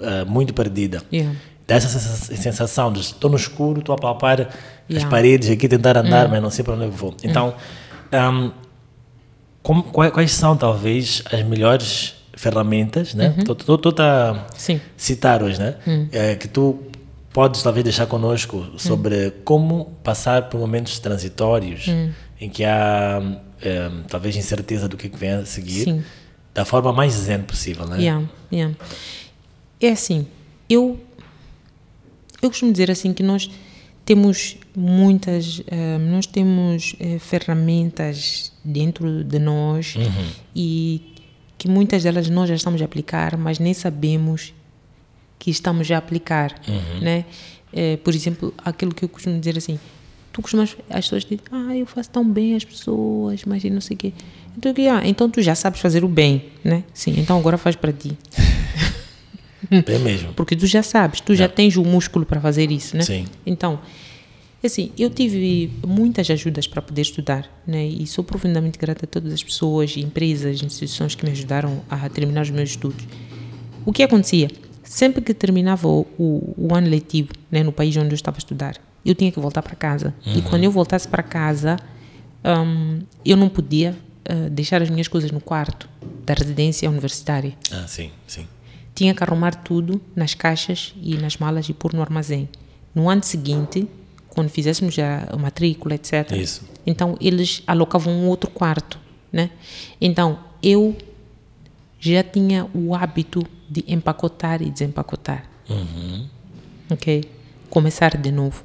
eh, muito perdida. Yeah. Dá essa sensa- sensação de estou no escuro, estou a palpar as Yeah. paredes aqui, tentar andar, mas não sei para onde eu vou. Então, ahm, como- quais, são talvez as melhores ferramentas, né? Estou a Sim. citar hoje, né? É, que tu podes talvez deixar conosco sobre como passar por momentos transitórios em que há é, talvez incerteza do que que vem a seguir Sim. da forma mais zen possível, né? Yeah, yeah. É assim, eu, eu costumo dizer assim que nós temos muitas, eh, nós temos eh, ferramentas dentro de nós e que muitas delas nós já estamos a aplicar, mas nem sabemos que estamos a aplicar, né? Eh, por exemplo, aquilo que eu costumo dizer assim, tu costumas, as pessoas dizem, ah, eu faço tão bem às pessoas, mas não sei o quê. Então, ah, então tu já sabes fazer o bem, né? Sim, então agora faz para ti. É mesmo. Porque tu já sabes, tu já tens o músculo para fazer isso, né? Sim. Então, assim, eu tive muitas ajudas para poder estudar, né? E sou profundamente grata a todas as pessoas, empresas, instituições que me ajudaram a terminar os meus estudos. O que acontecia? Sempre que terminava o, o, o ano letivo, né, no país onde eu estava a estudar, eu tinha que voltar para casa. E quando eu voltasse para casa, hum, eu não podia ah, deixar as minhas coisas no quarto da residência universitária Ah, sim, sim. Tinha que arrumar tudo nas caixas e nas malas e pôr no armazém. No ano seguinte, quando fizéssemos a matrícula, etc. Isso. Então, eles alocavam um outro quarto, né? Então, eu já tinha o hábito de empacotar e desempacotar. Ok? Começar de novo.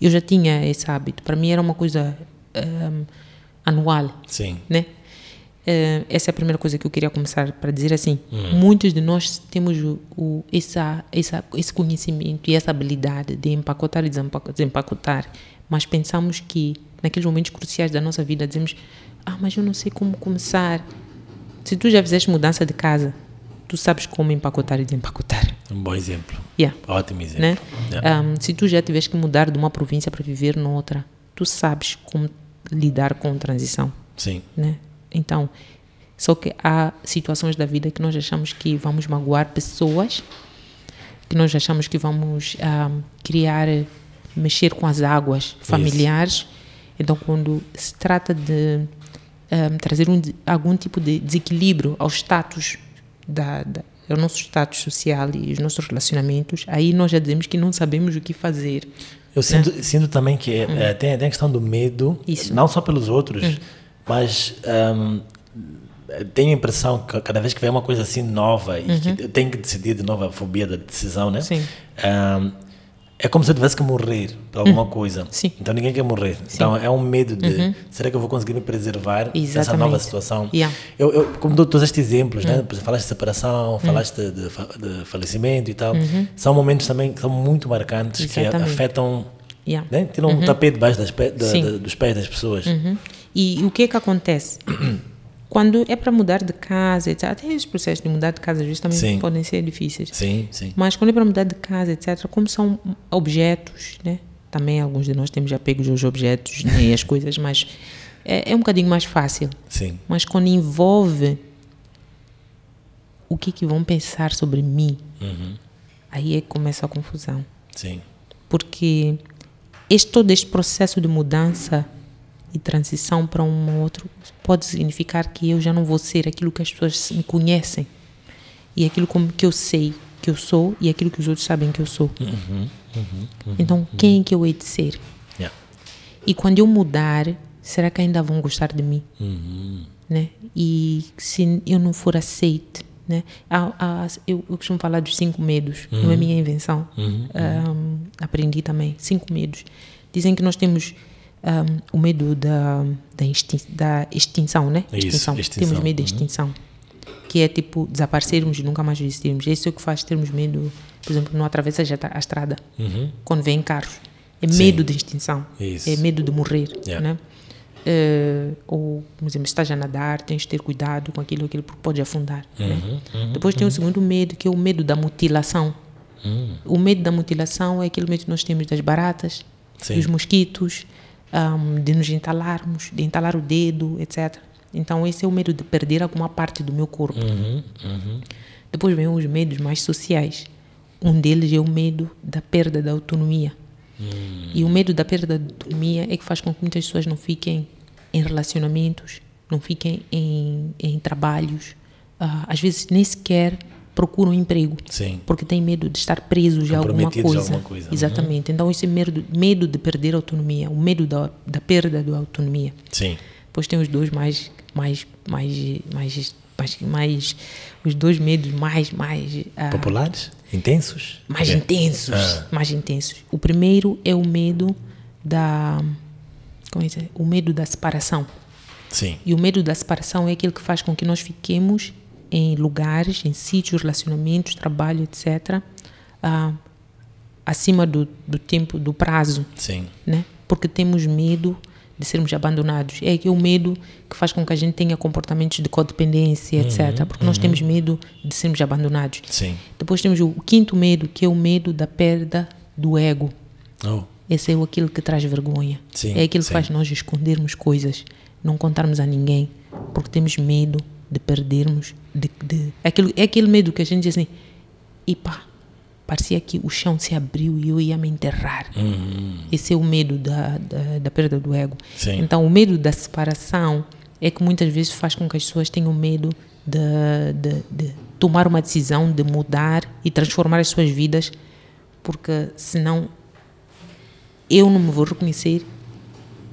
Eu já tinha esse hábito. Para mim era uma coisa ahm, anual Sim. né? Eh, essa é a primeira coisa que eu queria começar para dizer assim. Muitos de nós temos o, o- essa, essa, esse conhecimento e essa habilidade de empacotar e desempaco- desempacotar, mas pensamos que naqueles momentos cruciais da nossa vida dizemos: Ah, mas eu não sei como começar. Se tu já fizeste mudança de casa, tu sabes como empacotar e desempacotar. Um bom exemplo. Yeah Ótimo exemplo. né? Yeah. Um, se tu já tiveste que mudar de uma província para viver noutra, tu sabes como lidar com transição, Sim. né? Então, Só que há situações da vida que nós achamos que vamos magoar pessoas, que nós achamos que vamos ah, criar, mexer com as águas familiares. Então, quando se trata de ah, trazer um, algum tipo de desequilíbrio ao status da, da ao nosso status social e os nossos relacionamentos, aí nós já dizemos que não sabemos o que fazer. Eu sinto, né? sinto também que é, tem, tem a questão do medo, Isso. não só pelos outros, hum. Mas um, tenho a impressão que cada vez que vem uma coisa assim nova e uhum. que tem que decidir de novo a fobia da decisão, né? Sim. Um, é como se eu tivesse que morrer por alguma uhum. coisa. Sim. Então ninguém quer morrer. Sim. Então é um medo de uhum. será que eu vou conseguir me preservar Exatamente. dessa nova situação? Yeah. Eu, eu, como dou todos estes exemplos, né? Uhum. Falaste de separação, falaste de, de, de, falecimento e tal. Uhum. São momentos também que são muito marcantes Exatamente. que afetam. Yeah. Né? Tiram um tapete debaixo das, da, dos pés das pessoas. E, e o que é que acontece? Quando é para mudar de casa, etc. Até esses processos de mudar de casa, às vezes também sim. podem ser difíceis. Sim, sim. Mas quando é para mudar de casa, etc., como são objetos, né? Também alguns de nós temos apegos aos objetos né, e às coisas, mas é, é, um bocadinho mais fácil. Sim. Mas quando envolve o que, que vão pensar sobre mim, uhum. aí é que começa a confusão. Sim. Porque este, todo este processo de mudança e transição para um outro pode significar que eu já não vou ser aquilo que as pessoas me conhecem e aquilo como que eu sei que eu sou e aquilo que os outros sabem que eu sou. Uhum, uhum, uhum, então, quem é que eu hei de ser? Yeah. E quando eu mudar, será que ainda vão gostar de mim? Uhum. Né? E se eu não for aceite, né? Há, há, eu, eu, costumo falar dos cinco medos, não é minha invenção. Um, aprendi também, cinco medos. Dizem que nós temos um, o medo da, da, extin da extinção, né? Extinção. Isso, extinção. Temos medo da uhum. extinção. Uhum. Que é tipo desaparecermos e nunca mais existirmos. Isso é o que faz termos medo, por exemplo, não atravessa a estrada. Uhum. Quando vem carros. É medo de extinção. Isso. É medo de morrer. Yeah. Né? Uh, ou, por exemplo, estás a nadar, tens de ter cuidado com aquilo, aquilo porque pode afundar. Uhum, né? uhum, Depois tem o segundo medo, que é o medo da mutilação. Uhum. O medo da mutilação é aquele medo que nós temos das baratas, Sim. dos mosquitos, um, de nos entalarmos, de entalar o dedo, etc. Então, esse é o medo de perder alguma parte do meu corpo. Uhum, uhum. Depois vem os medos mais sociais. Um deles é o medo da perda da autonomia. Uhum. E o medo da perda da autonomia é que faz com que muitas pessoas não fiquem em relacionamentos, não fiquem em, em trabalhos, uh, às vezes nem sequer procuram um emprego. Sim. Porque têm medo de estar presos a alguma coisa. alguma coisa. Exatamente. Uhum. Então, esse medo, medo de perder a autonomia, o medo da, da perda da autonomia. Sim. Depois tem os dois mais, mais, mais, mais, mais, mais os dois medos mais, mais uh, populares, intensos, mais é. intensos, ah. mais intensos. O primeiro é o medo da, como é que é? O medo da separação. Sim. E o medo da separação é aquele que faz com que nós fiquemos em lugares, em sítios, relacionamentos, trabalho, etc., ah, acima do, do tempo, do prazo. Sim. Né? Porque temos medo de sermos abandonados. É que o medo que faz com que a gente tenha comportamentos de codependência, uhum, etc. Porque uhum. nós temos medo de sermos abandonados. Sim. Depois temos o quinto medo, que é o medo da perda do ego. Oh. Esse é aquilo que traz vergonha. Sim, é aquilo que sim. faz nós escondermos coisas, não contarmos a ninguém, porque temos medo de perdermos, de, de, é, aquele, é aquele medo que a gente diz assim, e pá, parecia que o chão se abriu e eu ia me enterrar. Uhum. Esse é o medo da, da, da perda do ego. Sim. Então, o medo da separação é que muitas vezes faz com que as pessoas tenham medo de, de, de tomar uma decisão, de mudar e transformar as suas vidas, porque senão eu não me vou reconhecer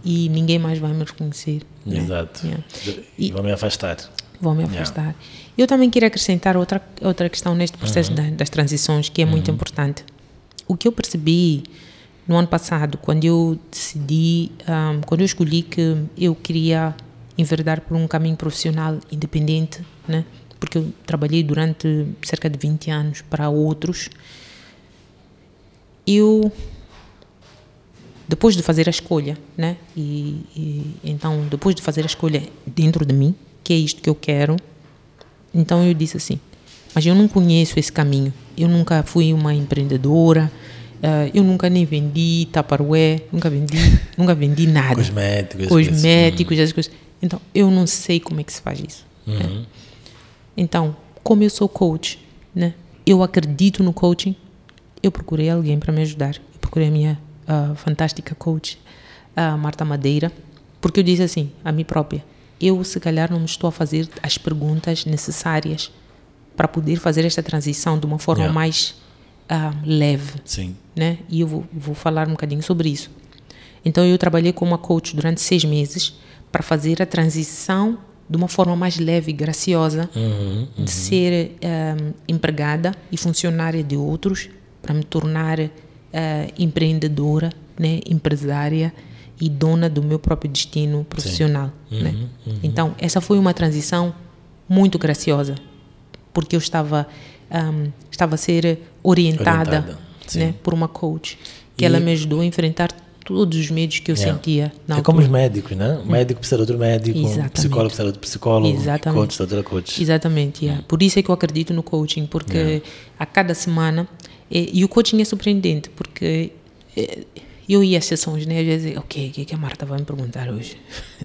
e ninguém mais vai me reconhecer. né? Exato. Yeah. E, E- vão me afastar. vão me Yeah. Eu também queria acrescentar outra, outra questão neste processo da- das transições que é muito importante. O que eu percebi no ano passado, quando eu decidi, ahm, quando eu escolhi que eu queria enverdar por um caminho profissional independente, né? porque eu trabalhei durante cerca de 20 anos para outros, eu depois de fazer a escolha, né? E, e, então depois de fazer a escolha dentro de mim, que é isto que eu quero, então eu disse assim, mas eu não conheço esse caminho. Eu nunca fui uma empreendedora, eh, eu nunca nem vendi Tupperware, nunca vendi, nunca vendi nada. Cosméticos. Cosméticos, essas coisas. Então eu não sei como é que se faz isso. Né? Então, como eu sou coach, né? eu acredito no coaching, eu procurei alguém para me ajudar. Eu procurei a minha uh, fantástica coach, a Marta Madeira, porque eu disse assim, a mim própria, eu se calhar não me estou a fazer as perguntas necessárias para poder fazer esta transição de uma forma Yeah. mais ah, leve, Sim. né? E eu vou, vou falar um bocadinho sobre isso. Então eu trabalhei como uma coach durante seis meses para fazer a transição de uma forma mais leve e graciosa Uhum, de ser ah, empregada e funcionária de outros para me tornar ah, empreendedora, né? Empresária e dona do meu próprio destino profissional, né? Então essa foi uma transição muito graciosa porque eu estava ahm, estava a ser orientada, Orientada, né, por uma coach que E- ela me ajudou a enfrentar todos os medos que eu Yeah. sentia na É como os médicos, né? O médico precisa de outro médico, Exatamente. psicólogo precisa de outro psicólogo, Exatamente. coach de outro coach. Exatamente, yeah. por isso é que eu acredito no coaching, porque a cada semana, eh, e o coaching é surpreendente, porque eh, eu ia às sessões, né, às vezes, ok, o que que a Marta vai me perguntar hoje?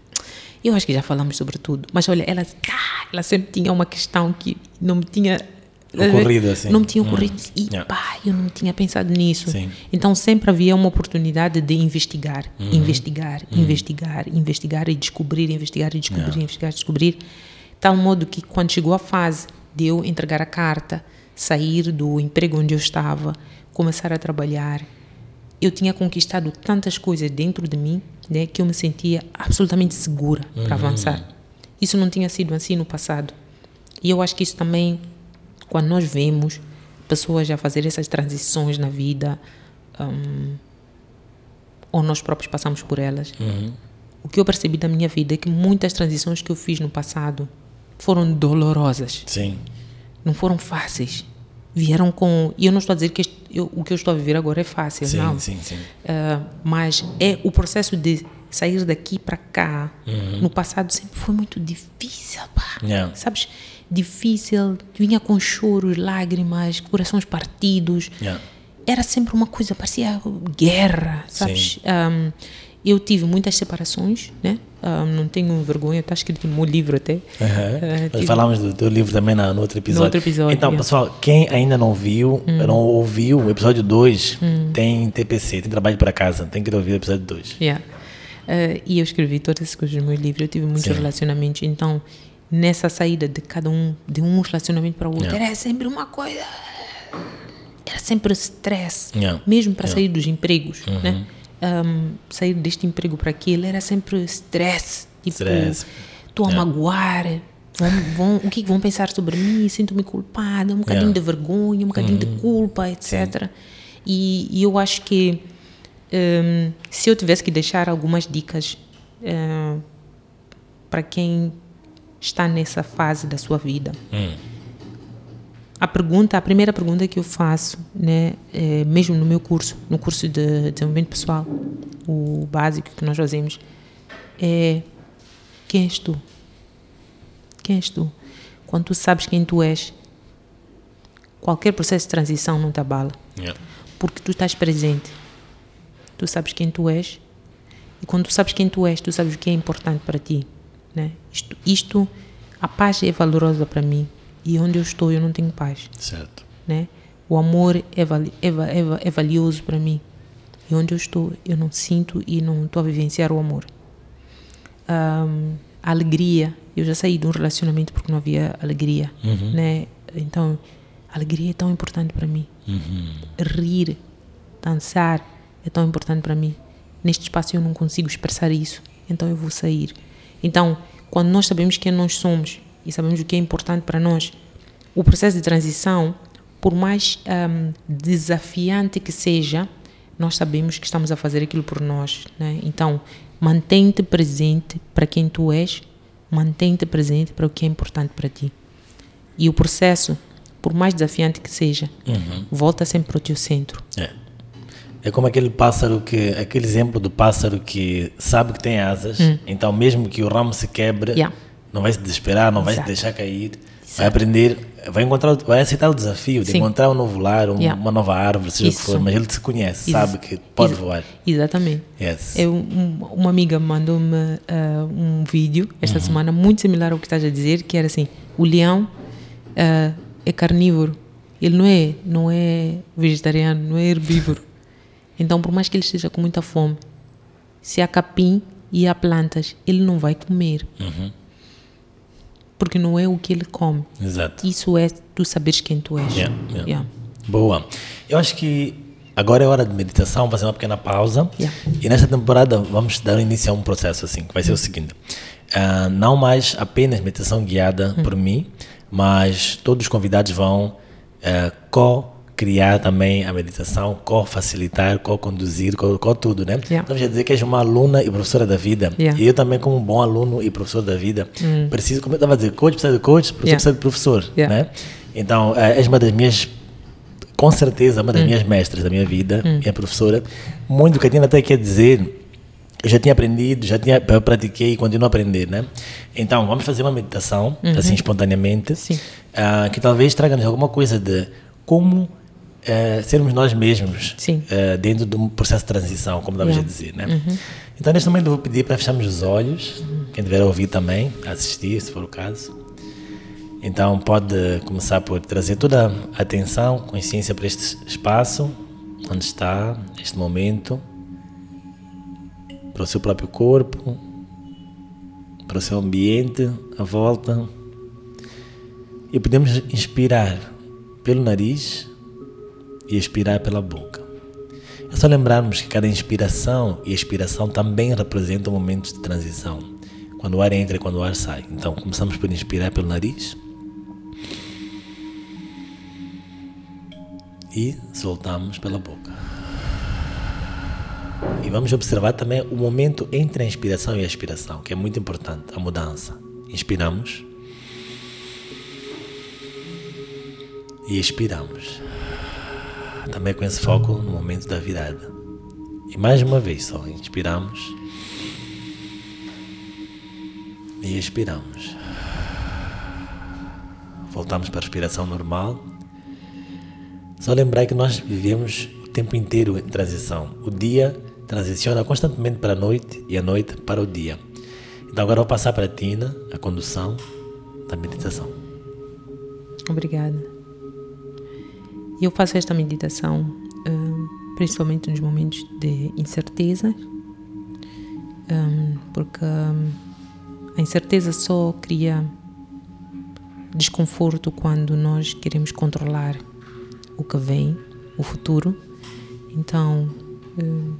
Eu acho que já falamos sobre tudo, mas olha, ela, ah, ela sempre tinha uma questão que não me tinha Ocorrido, assim. Não me tinha Hum. ocorrido. E Yeah. pá, eu não tinha pensado nisso. Sim. Então sempre havia uma oportunidade de investigar, Uhum. investigar, investigar, investigar e descobrir, investigar e descobrir, investigar e descobrir. Tal modo que quando chegou a fase de eu entregar a carta, sair do emprego onde eu estava, começar a trabalhar, eu tinha conquistado tantas coisas dentro de mim, né, que eu me sentia absolutamente segura para avançar. Isso não tinha sido assim no passado. E eu acho que isso também, quando nós vemos pessoas a fazer essas transições na vida, hum, ou nós próprios passamos por elas, o que eu percebi da minha vida é que muitas transições que eu fiz no passado foram dolorosas Sim. não foram fáceis. Vieram com. E eu não estou a dizer que este- eu- o que eu estou a viver agora é fácil, Sim, não. sim, sim. Ah, mas é o processo de sair daqui para cá. No passado sempre foi muito difícil, pá. Yeah. Sabes? Difícil, vinha com choros, lágrimas, corações partidos. Yeah. Era sempre uma coisa, parecia guerra, sabes? Ahm, eu tive muitas separações, né? Ahm, não tenho vergonha, está escrito no meu livro até. Ah, Nós tive- falámos do teu livro também na, no outro episódio. outro episódio, Então, yeah. pessoal, quem ainda não viu, não ouviu o episódio 2, tem TPC, tem trabalho para casa, tem que ouvir o episódio 2. Yeah. Eh, e eu escrevi todas essas coisas no meu livro. Eu tive muitos Sim. relacionamentos. Então, nessa saída de cada um, de um relacionamento para o outro, Yeah. era sempre uma coisa. Era sempre stress. Mesmo para. Uhum. sair dos empregos, né? Um, sair deste emprego para aquele era sempre stress. Tipo, Stress. estou a Yeah. magoar. Vão, vão, o que é vão pensar sobre mim? Sinto-me culpada, um bocadinho Yeah. de vergonha, um bocadinho de culpa, etc. E, e eu acho que hum, se eu tivesse que deixar algumas dicas hum, para quem está nessa fase da sua vida, a pergunta, a primeira pergunta que eu faço, né, é, mesmo no meu curso, no curso de desenvolvimento pessoal, o básico que nós fazemos, é quem és tu? Quem és tu? Quando tu sabes quem tu és, qualquer processo de transição não te abala, Yeah. porque tu estás presente. Tu sabes quem tu és e quando tu sabes quem tu és, tu sabes o que é importante para ti, né? Isto, isto a paz é valorosa para mim e onde eu estou eu não tenho paz Certo. né? O amor é, vali é, é, é valioso para mim. E onde eu estou, eu não sinto e não estou a vivenciar o amor. Ahm, a alegria, eu já saí de um relacionamento porque não havia alegria, né? Então, a alegria é tão importante para mim. Rir, dançar é tão importante para mim. Neste espaço eu não consigo expressar isso, então eu vou sair. Então, quando nós sabemos quem nós somos e sabemos o que é importante para nós, o processo de transição, por mais ahm, desafiante que seja, nós sabemos que estamos a fazer aquilo por nós. Né? Então, mantém-te presente para quem tu és, mantém-te presente para o que é importante para ti. E o processo, por mais desafiante que seja, volta sempre para o teu centro. É. É como aquele pássaro que, aquele exemplo do pássaro que sabe que tem asas, então mesmo que o ramo se quebre, Hum. Yeah. Não vai se desesperar, não vai se Exato. deixar cair, Vai aprender, vai encontrar, vai aceitar o desafio de Sim. encontrar um novo lar, um- Yeah. uma nova árvore, seja o que Isso. for, mas ele se conhece, Exa- sabe que pode exa- voar. Exatamente. Yes. Eu, um- uma amiga mandou-me ah, um vídeo esta semana muito similar ao que estás a dizer, que era assim: o leão ah, é carnívoro, ele não é, não é vegetariano, não é herbívoro. Então, por mais que ele esteja com muita fome, se há capim e há plantas, ele não vai comer. Porque não é o que ele come. Exato. Isso é tu saberes quem tu és. Yeah, yeah. Yeah. Boa. Eu acho que agora é hora de meditação, fazer uma pequena pausa. E nesta temporada vamos dar início a um processo assim, que vai ser o seguinte. ah, não mais apenas meditação guiada Hum. por mim, mas todos os convidados vão ah, co-criar também a meditação, co-facilitar, co-conduzir, co- co-tudo, né? Yeah. Então, já dizer que és uma aluna e professora da vida. Yeah. Hum. E eu também, como um bom aluno e professor da vida, preciso, como eu estava a dizer, coach precisa de coach, professor Yeah. precisa de professor, né? Então, eh, és uma das minhas com certeza uma das minhas mestras da minha vida, minha professora. Muito do que a Tina até quer dizer, eu já tinha aprendido, já tinha eu pratiquei e continuo a aprender, né? Então, vamos fazer uma meditação, assim, espontaneamente, Sim. ah, que talvez traga-nos alguma coisa de como eh, sermos nós mesmos eh, dentro de um processo de transição, como estavas a Yeah. dizer, né? Então, neste momento, eu vou pedir para fecharmos os olhos, quem tiver a ouvir também, a assistir, se for o caso. Então pode começar por trazer toda a atenção, consciência para este espaço, onde está, este momento, para o seu próprio corpo, para o seu ambiente, à volta. E podemos inspirar pelo nariz e expirar pela boca. É só lembrarmos que cada inspiração e expiração também representam momentos de transição. Quando o ar entra e quando o ar sai. Então começamos por inspirar pelo nariz. e soltamos pela boca. E vamos observar também o momento entre a inspiração e a expiração, que é muito importante, a mudança. Inspiramos e expiramos. Também com esse foco no momento da virada. E mais uma vez só, inspiramos e expiramos. Voltamos para a respiração normal. Só lembrar que nós vivemos o tempo inteiro em transição. O dia transiciona constantemente para a noite e a noite para o dia. Então agora vou passar para a Tina a condução da meditação. Obrigada. Eu faço esta meditação hum, principalmente nos momentos de incerteza, hum, porque hum, a incerteza só cria desconforto quando nós queremos controlar o que vem, o futuro. Então, hum,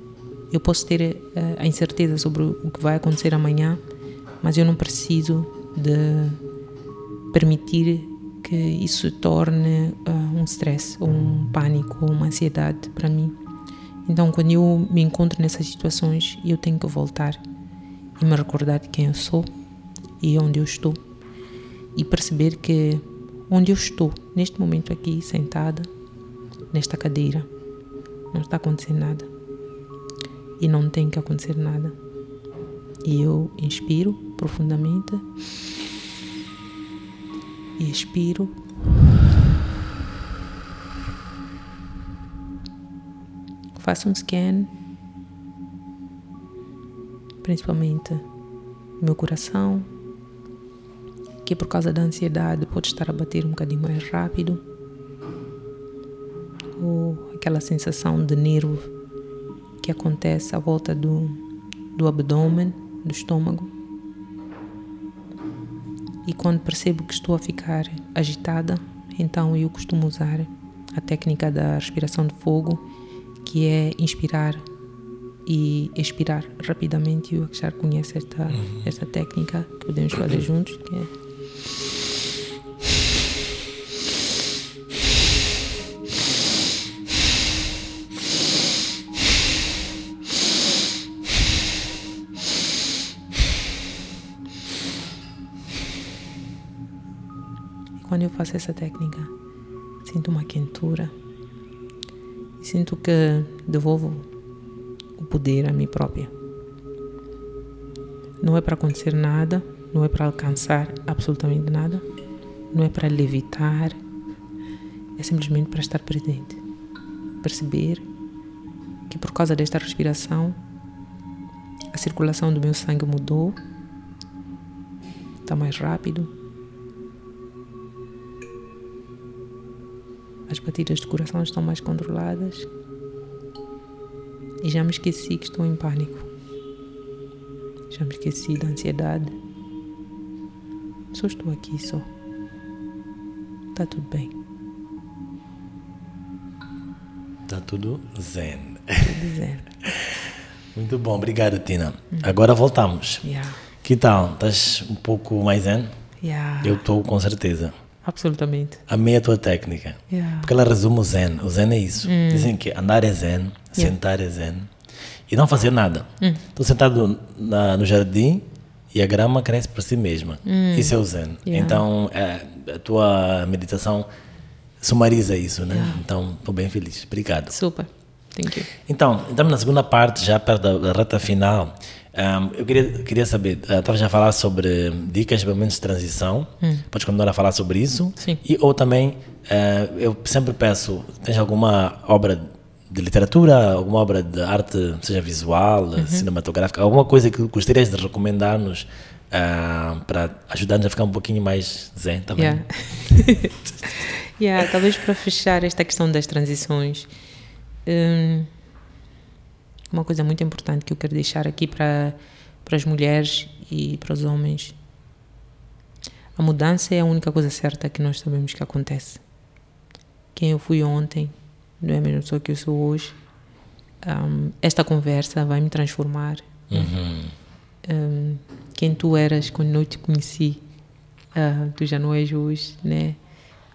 eu posso ter eh, a incerteza sobre o que vai acontecer amanhã, mas eu não preciso de permitir que isso se torne uh, um stress, ou um pânico, ou uma ansiedade para mim. Então, quando eu me encontro nessas situações, eu tenho que voltar e me recordar de quem eu sou e onde eu estou. E perceber que onde eu estou, neste momento aqui, sentada, nesta cadeira, não está acontecendo nada. E não tem que acontecer nada. E eu inspiro profundamente e expiro. Faço um scan, principalmente meu coração, que por causa da ansiedade pode estar a bater um bocadinho mais rápido, ou aquela sensação de nervo que acontece à volta do, do abdômen, do estômago. E quando percebo que estou a ficar agitada, então eu costumo usar a técnica da respiração de fogo, que é inspirar e expirar rapidamente. E o Akshar conhece esta, esta técnica que podemos fazer juntos, que é quando eu faço essa técnica, sinto uma quentura. Sinto que devolvo o poder a mim própria. Não é para acontecer nada, não é para alcançar absolutamente nada, não é para levitar, é simplesmente para estar presente. Perceber que por causa desta respiração, a circulação do meu sangue mudou, está mais rápido. As batidas do coração estão mais controladas. E já me esqueci que estou em pânico. Já me esqueci da ansiedade. Só estou aqui só. Tá tudo bem. Tá tudo zen. Tudo zero. Muito bom, obrigado, Tina. Agora voltamos. Yeah. Que tal? Estás um pouco mais zen? Yeah. Eu estou com certeza. Absolutamente. Amei a tua técnica. Yeah. Porque ela resume o zen. O zen é isso. Dizem que andar é zen, sentar é zen e não fazer nada. Estou sentado na- no jardim e a grama cresce por si mesma. Isso é o zen. Yeah. Então, é, a tua meditação sumariza isso, né? Então, estou bem feliz. Obrigado. Super. Thank you. Então, estamos na segunda parte, já perto da reta final. Ahm, eu queria, queria saber, estava já a falar sobre dicas de momentos de transição. Podes continuar a falar sobre isso? Sim. E, ou também, eh, eu sempre peço, tens alguma obra de literatura, alguma obra de arte, seja visual, cinematográfica, alguma coisa que gostarias de recomendar-nos ah, para ajudar-nos a ficar um pouquinho mais zen, bem? Yeah. yeah, talvez para fechar esta questão das transições, hum, uma coisa muito importante que eu quero deixar aqui para, para as mulheres e para os homens. A mudança é a única coisa certa que nós sabemos que acontece. Quem eu fui ontem não é a mesma pessoa que eu sou hoje. Hum, esta conversa vai me transformar. Uhum. Hum, quem tu eras quando eu te conheci, ah, tu já não és hoje, né?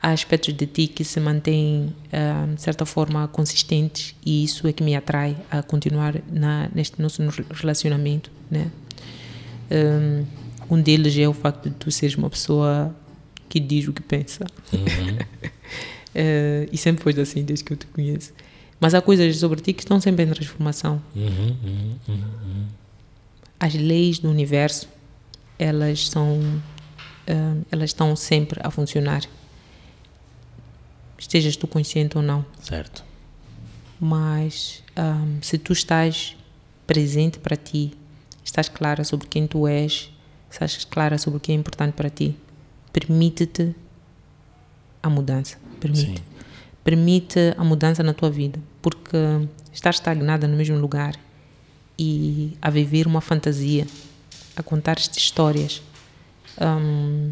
Há aspectos de ti que se mantêm, ah, de certa forma, consistentes e isso é que me atrai a continuar na, neste nosso relacionamento, né? Hum, um deles é o facto de tu seres uma pessoa que diz o que pensa. Eh, e sempre foi assim desde que eu te conheço. Mas há coisas sobre ti que estão sempre em transformação. Uhum, uhum, uhum. as leis do universo elas são ah, elas estão sempre a funcionar estejas tu consciente ou não Certo. mas ah, se tu estás presente para ti estás clara sobre quem tu és estás clara sobre o que é importante para ti permite-te a mudança permite Sim. permite a mudança na tua vida porque estar estagnada no mesmo lugar e a viver uma fantasia, a contar estas histórias, hum,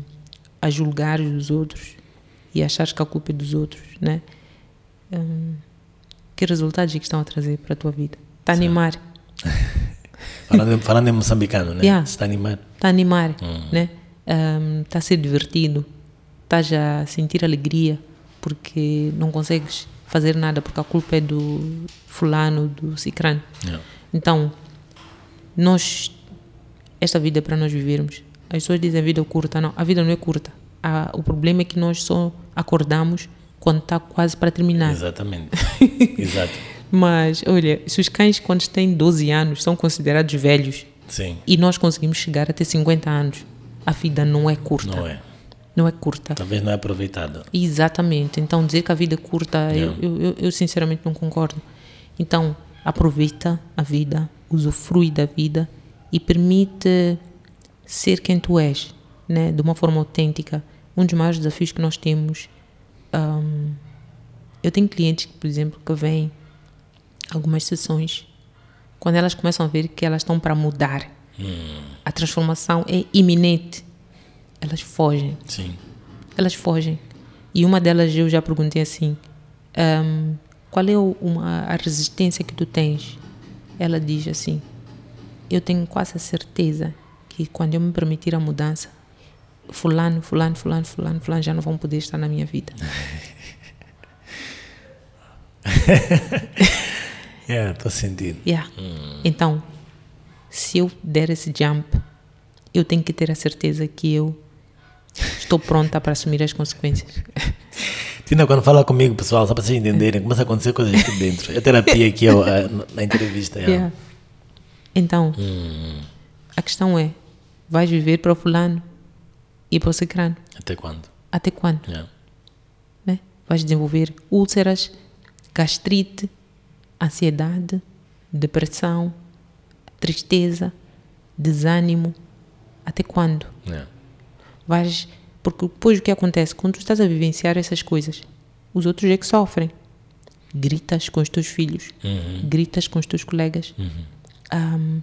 a julgar os outros e achar que a culpa é dos outros, né? Hum, que resultados é que estão a trazer para a tua vida? Está a animar, Falando, falando em moçambicano, né? Yeah. Está animado. está a animar, né? Hum, Está a ser divertido, estás a sentir alegria porque não consegues fazer nada porque a culpa é do fulano, do cicrano. Yeah. Então, nós, esta vida é para nós vivermos. As pessoas dizem vida é curta. Não, a vida não é curta. O problema é que nós só acordamos quando está quase para terminar. Exatamente. Exato. Mas, olha, se os cães, quando têm 12 anos, são considerados velhos Sim. e nós conseguimos chegar até 50 anos, a vida não é curta. Não é. Não é curta. Talvez não é aproveitada. Exatamente. Então, dizer que a vida é curta, eu, eu, eu, eu sinceramente não concordo. Então, aproveita a vida, usufrui da vida e permite ser quem tu és, né? de uma forma autêntica. Um dos maiores desafios que nós temos. hum, eu tenho clientes, por exemplo, que vêm algumas sessões, quando elas começam a ver que elas estão para mudar, a transformação é iminente, elas fogem Sim. elas fogem. E uma delas eu já perguntei assim: "Ahm, qual é uma, a resistência que tu tens? Ela diz assim: eu tenho quase a certeza que quando eu me permitir a mudança, fulano, fulano, fulano, fulano, fulano já não vão poder estar na minha vida. É, estou sentindo. Yeah. Então, se eu der esse jump, eu tenho que ter a certeza que eu estou pronta para assumir as consequências. Tina, quando fala comigo, pessoal, só para vocês entenderem, começa a acontecer coisas aqui dentro. É terapia aqui ó, é, na entrevista. Yeah. Então, a questão é: vais viver para o fulano e para o cicrano? Até quando? Até quando? Yeah. Né? Vais desenvolver úlceras, gastrite, ansiedade, depressão, tristeza, desânimo. Até quando? Yeah. Vais, porque depois o que acontece? Quando tu estás a vivenciar essas coisas, os outros é que sofrem. Gritas com os teus filhos, gritas com os teus colegas, Ahm,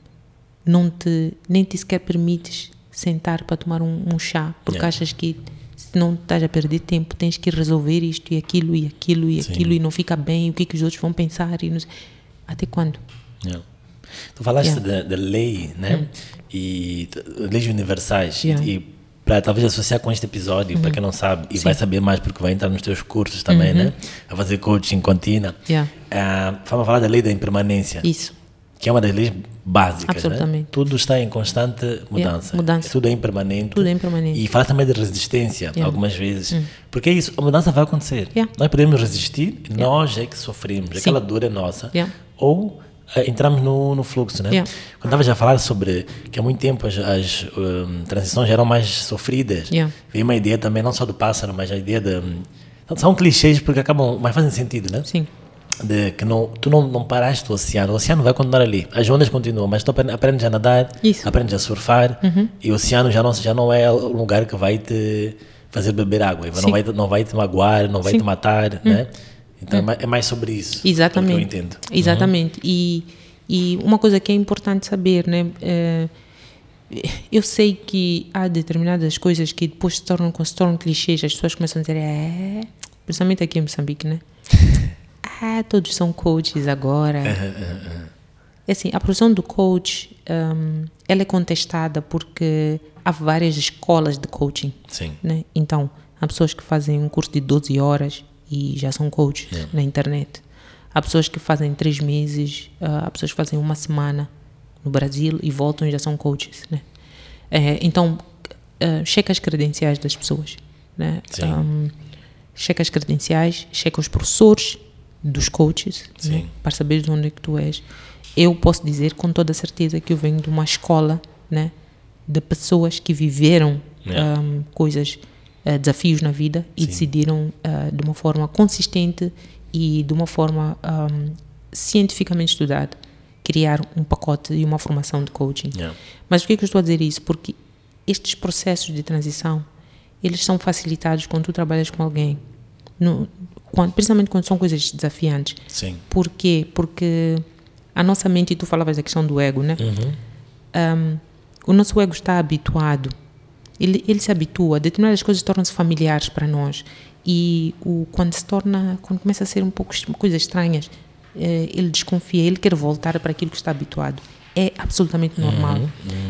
não te, nem te sequer permites sentar para tomar um, um chá, porque Yeah. achas que se não estás a perder tempo, tens que resolver isto e aquilo e aquilo e Sim. aquilo e não fica bem, o que, que os outros vão pensar e. Até quando? Yeah. Tu falaste Yeah. Hum. da, da lei, né? E t- leis universais. Yeah. Uhum. E para talvez associar com este episódio, para quem não sabe, e vai saber mais porque vai entrar nos teus cursos também, né? A fazer coaching contínua. Uhum. Yeah. Ah, vamos falar da lei da impermanência, Isso. que é uma das leis básicas. Né? Absolutamente. Tudo está em constante mudança. mudança. Tudo é impermanente. Tudo é impermanente. E fala também de resistência, Yeah. Hum. algumas vezes. Porque é isso, a mudança vai acontecer. Yeah. Nós podemos resistir, nós é que sofremos, aquela dor é nossa. Yeah. Ou eh, entramos no, no fluxo, né? Yeah. Quando estava já a falar sobre que há muito tempo as, as hum, transições eram mais sofridas, Yeah. veio uma ideia também, não só do pássaro, mas a ideia de. São clichês porque acabam, mas fazem sentido, né? Sim. De que não, tu não, não paraste o oceano, o oceano vai continuar ali, as ondas continuam, mas tu apre- aprendes a nadar, Isso. Uhum. aprendes a surfar e o oceano já não, já não é o lugar que vai te fazer beber água, não vai, não vai te magoar, não vai Sim. te matar, né? Então é mais- é mais sobre isso. Exatamente. que eu entendo. Exatamente. E, e uma coisa que é importante saber, né? é, eu sei que há determinadas coisas que depois se tornam, se tornam clichês, as pessoas começam a dizer, é, principalmente aqui em Moçambique, né? ah, todos são coaches agora. É assim, a profissão do coach, hum, ela é contestada porque há várias escolas de coaching Sim. né? Então, há pessoas que fazem um curso de 12 horas e já são coaches na internet. Há pessoas que fazem três meses, há pessoas que fazem uma semana no Brasil e voltam e já são coaches, né? Eh, então, ah, checa as credenciais das pessoas, né? Ahm, checa as credenciais, checa os professores dos coaches, né? Sim. para saber de onde é que tu és. Eu posso dizer com toda certeza que eu venho de uma escola, né? De pessoas que viveram Yeah. ahm, coisas, ah, desafios na vida e decidiram ah, de uma forma consistente e de uma forma ahm, cientificamente estudada criar um pacote e uma formação de coaching. Yeah. Mas por que, que eu estou a dizer isso? Porque estes processos de transição, eles são facilitados quando tu trabalhas com alguém, no, quando, principalmente quando são coisas desafiantes. Sim. Por quê? Porque a nossa mente, e tu falavas da questão do ego, né? Um, o nosso ego está habituado, ele, ele se habitua, determinadas coisas tornam-se familiares para nós. E o, quando se torna, quando começa a ser um pouco coisas estranhas, eh, ele desconfia, ele quer voltar para aquilo que está habituado. É absolutamente normal.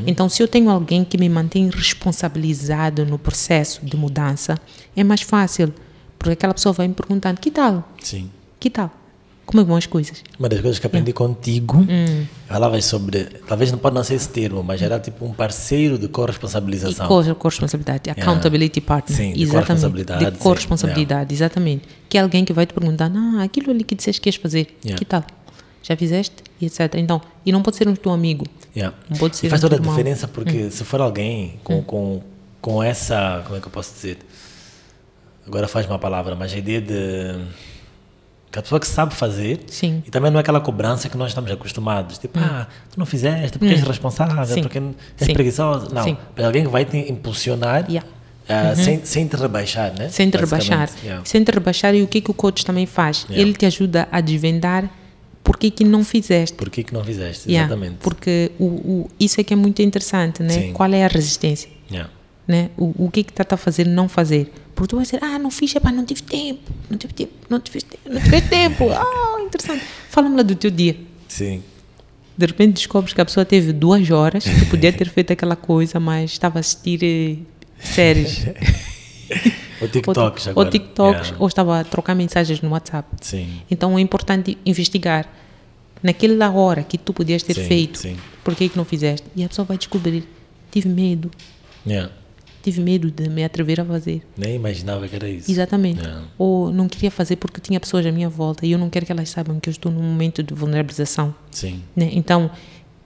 Então, se eu tenho alguém que me mantém responsabilizado no processo de mudança, é mais fácil, porque aquela pessoa vai me perguntando: que tal? Sim. Que tal? Como é que vão as coisas? Uma das coisas que aprendi contigo, Hum. falavas sobre, talvez não pode não ser esse termo, mas era tipo um parceiro de E corresponsabilização. co- corresponsabilidade, accountability partner. Sim, de exatamente. corresponsabilidade, De sim, corresponsabilidade, exatamente. Que é alguém que vai te perguntar, ah, aquilo ali que disseste que ias fazer, Yeah. que tal? Já fizeste? E etc. Então, e não pode ser um teu amigo. Yeah. Não pode ser E faz um toda a diferença porque Hum. se for alguém com, com, com essa, como é que eu posso dizer? Agora faz uma palavra, mas a ideia de que a pessoa que sabe fazer Sim. e também não é aquela cobrança que nós estamos acostumados, tipo, ah, tu não fizeste porque és responsável, Hum. Sim. porque és Sim. preguiçoso. Não, Sim. é alguém que vai te impulsionar Yeah. ah, sem, sem te rebaixar, né? Sem te rebaixar. Yeah. Sem te rebaixar. E o que, que o coach também faz? Yeah. Ele te ajuda a desvendar por que, que não fizeste. Por que que não fizeste? Yeah. Exatamente. Porque o, o, isso é que é muito interessante, né? Sim. Qual é a resistência? Yeah. Né? O, o que que está a fazer não fazer? Porque tu vai dizer, ah, não fiz, epá, não tive tempo, não tive tempo, não tive tempo, não tive tempo. Ah, interessante. Fala-me lá do teu dia. Sim. De repente descobres que a pessoa teve duas horas, que podia ter feito aquela coisa, mas estava a assistir eh, séries. Ou TikToks ou, agora. ou TikToks, Yeah. ou estava a trocar mensagens no WhatsApp. Sim. Então é importante investigar. Naquela hora que tu podias ter Sim, feito, sim. por que que não fizeste? E a pessoa vai descobrir, tive medo, Yeah. Tive medo de me atrever a fazer. Nem imaginava que era isso. Exatamente. Ou não queria fazer porque tinha pessoas à minha volta e eu não quero que elas saibam que eu estou num momento de vulnerabilização. Sim. Né? Então,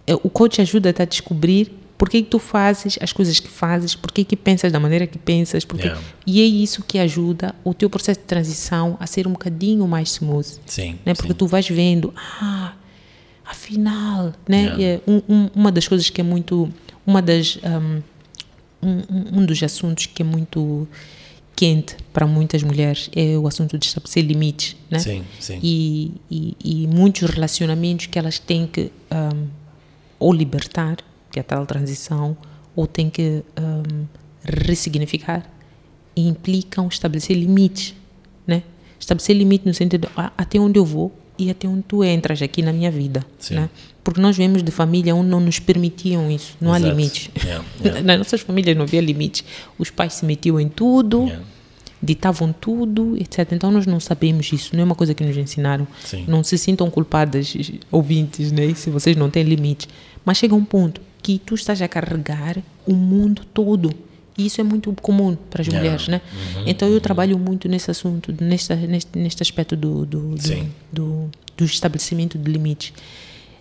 eh, o coach ajuda-te a descobrir Por que, que tu fazes as coisas que fazes? Por que, que pensas da maneira que pensas? Porque, Yeah. E é isso que ajuda o teu processo de transição a ser um bocadinho mais smooth. Sim. Né? Porque sim. tu vais vendo, ah, afinal, né? Yeah. É um- um- uma das coisas que é muito, uma das, um, um, um- dos assuntos que é muito quente para muitas mulheres é o assunto de estabelecer limites, né? Sim, sim. E, e, e muitos relacionamentos que elas têm que um, ou libertar, que é a tal transição, ou têm que um, ressignificar, e implicam estabelecer limites, né? Estabelecer limite no sentido de, ah, até onde eu vou e até onde tu entras aqui na minha vida, Sim. né? Porque nós vemos de família onde não nos permitiam isso, não Exato. há limites. Yeah, yeah. Nas nossas famílias não havia limites. Os pais se metiam em tudo, Yeah. ditavam tudo, etc. Então nós não sabemos isso, não é uma coisa que nos ensinaram. Sim. Não se sintam culpadas, ouvintes, né? se vocês não têm limites. Mas chega um ponto que tu estás a carregar o mundo todo. E isso é muito comum para as mulheres, né? Então eu trabalho muito nesse assunto, neste, neste, neste aspecto do, do, do, do, do estabelecimento de limites.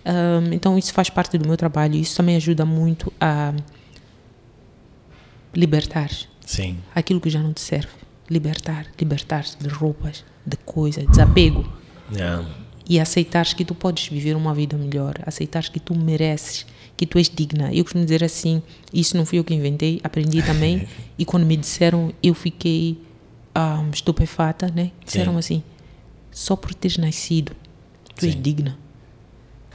Ahm, então isso faz parte do meu trabalho. Isso também ajuda muito a libertar Sim. aquilo que já não te serve. Libertar, libertar-se de roupas, de coisas, desapego. Yeah. E aceitares que tu podes viver uma vida melhor, aceitares que tu mereces, que tu és digna. Eu costumo dizer assim, isso não fui eu que inventei, aprendi também. e quando me disseram, eu fiquei ah, estupefata, né? Disseram Sim. assim, só por teres nascido, tu és Sim. digna.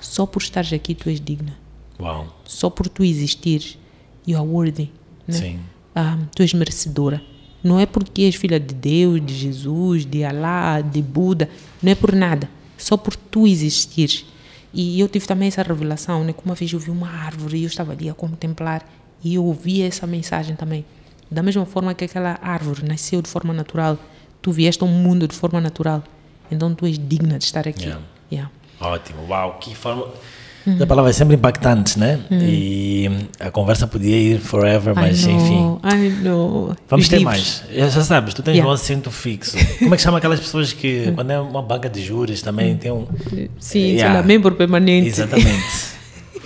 Só por estares aqui, tu és digna. Uau. Só por tu existires, you are worthy. Né? Sim. ah, tu és merecedora. Não é porque és filha de Deus, de Jesus, de Alá, de Buda, não é por nada, só por tu existires. E eu tive também essa revelação, né? Como uma vez eu vi uma árvore e eu estava ali a contemplar e eu ouvi essa mensagem também. Da mesma forma que aquela árvore nasceu de forma natural, tu vieste ao mundo de forma natural. Então tu és digna de estar aqui. Yeah. Yeah. Ótimo. Uau. Que forma. Uhum. A palavra é sempre impactante, né? E a conversa podia ir forever, mas I enfim. know, I know. Vamos Os ter livros. mais. Já, já sabes, tu tens Yeah. um assento fixo. Como é que chama aquelas pessoas que, quando é uma banca de juros, também tem um. Sim, Yeah. sou lá membro permanente. Exatamente.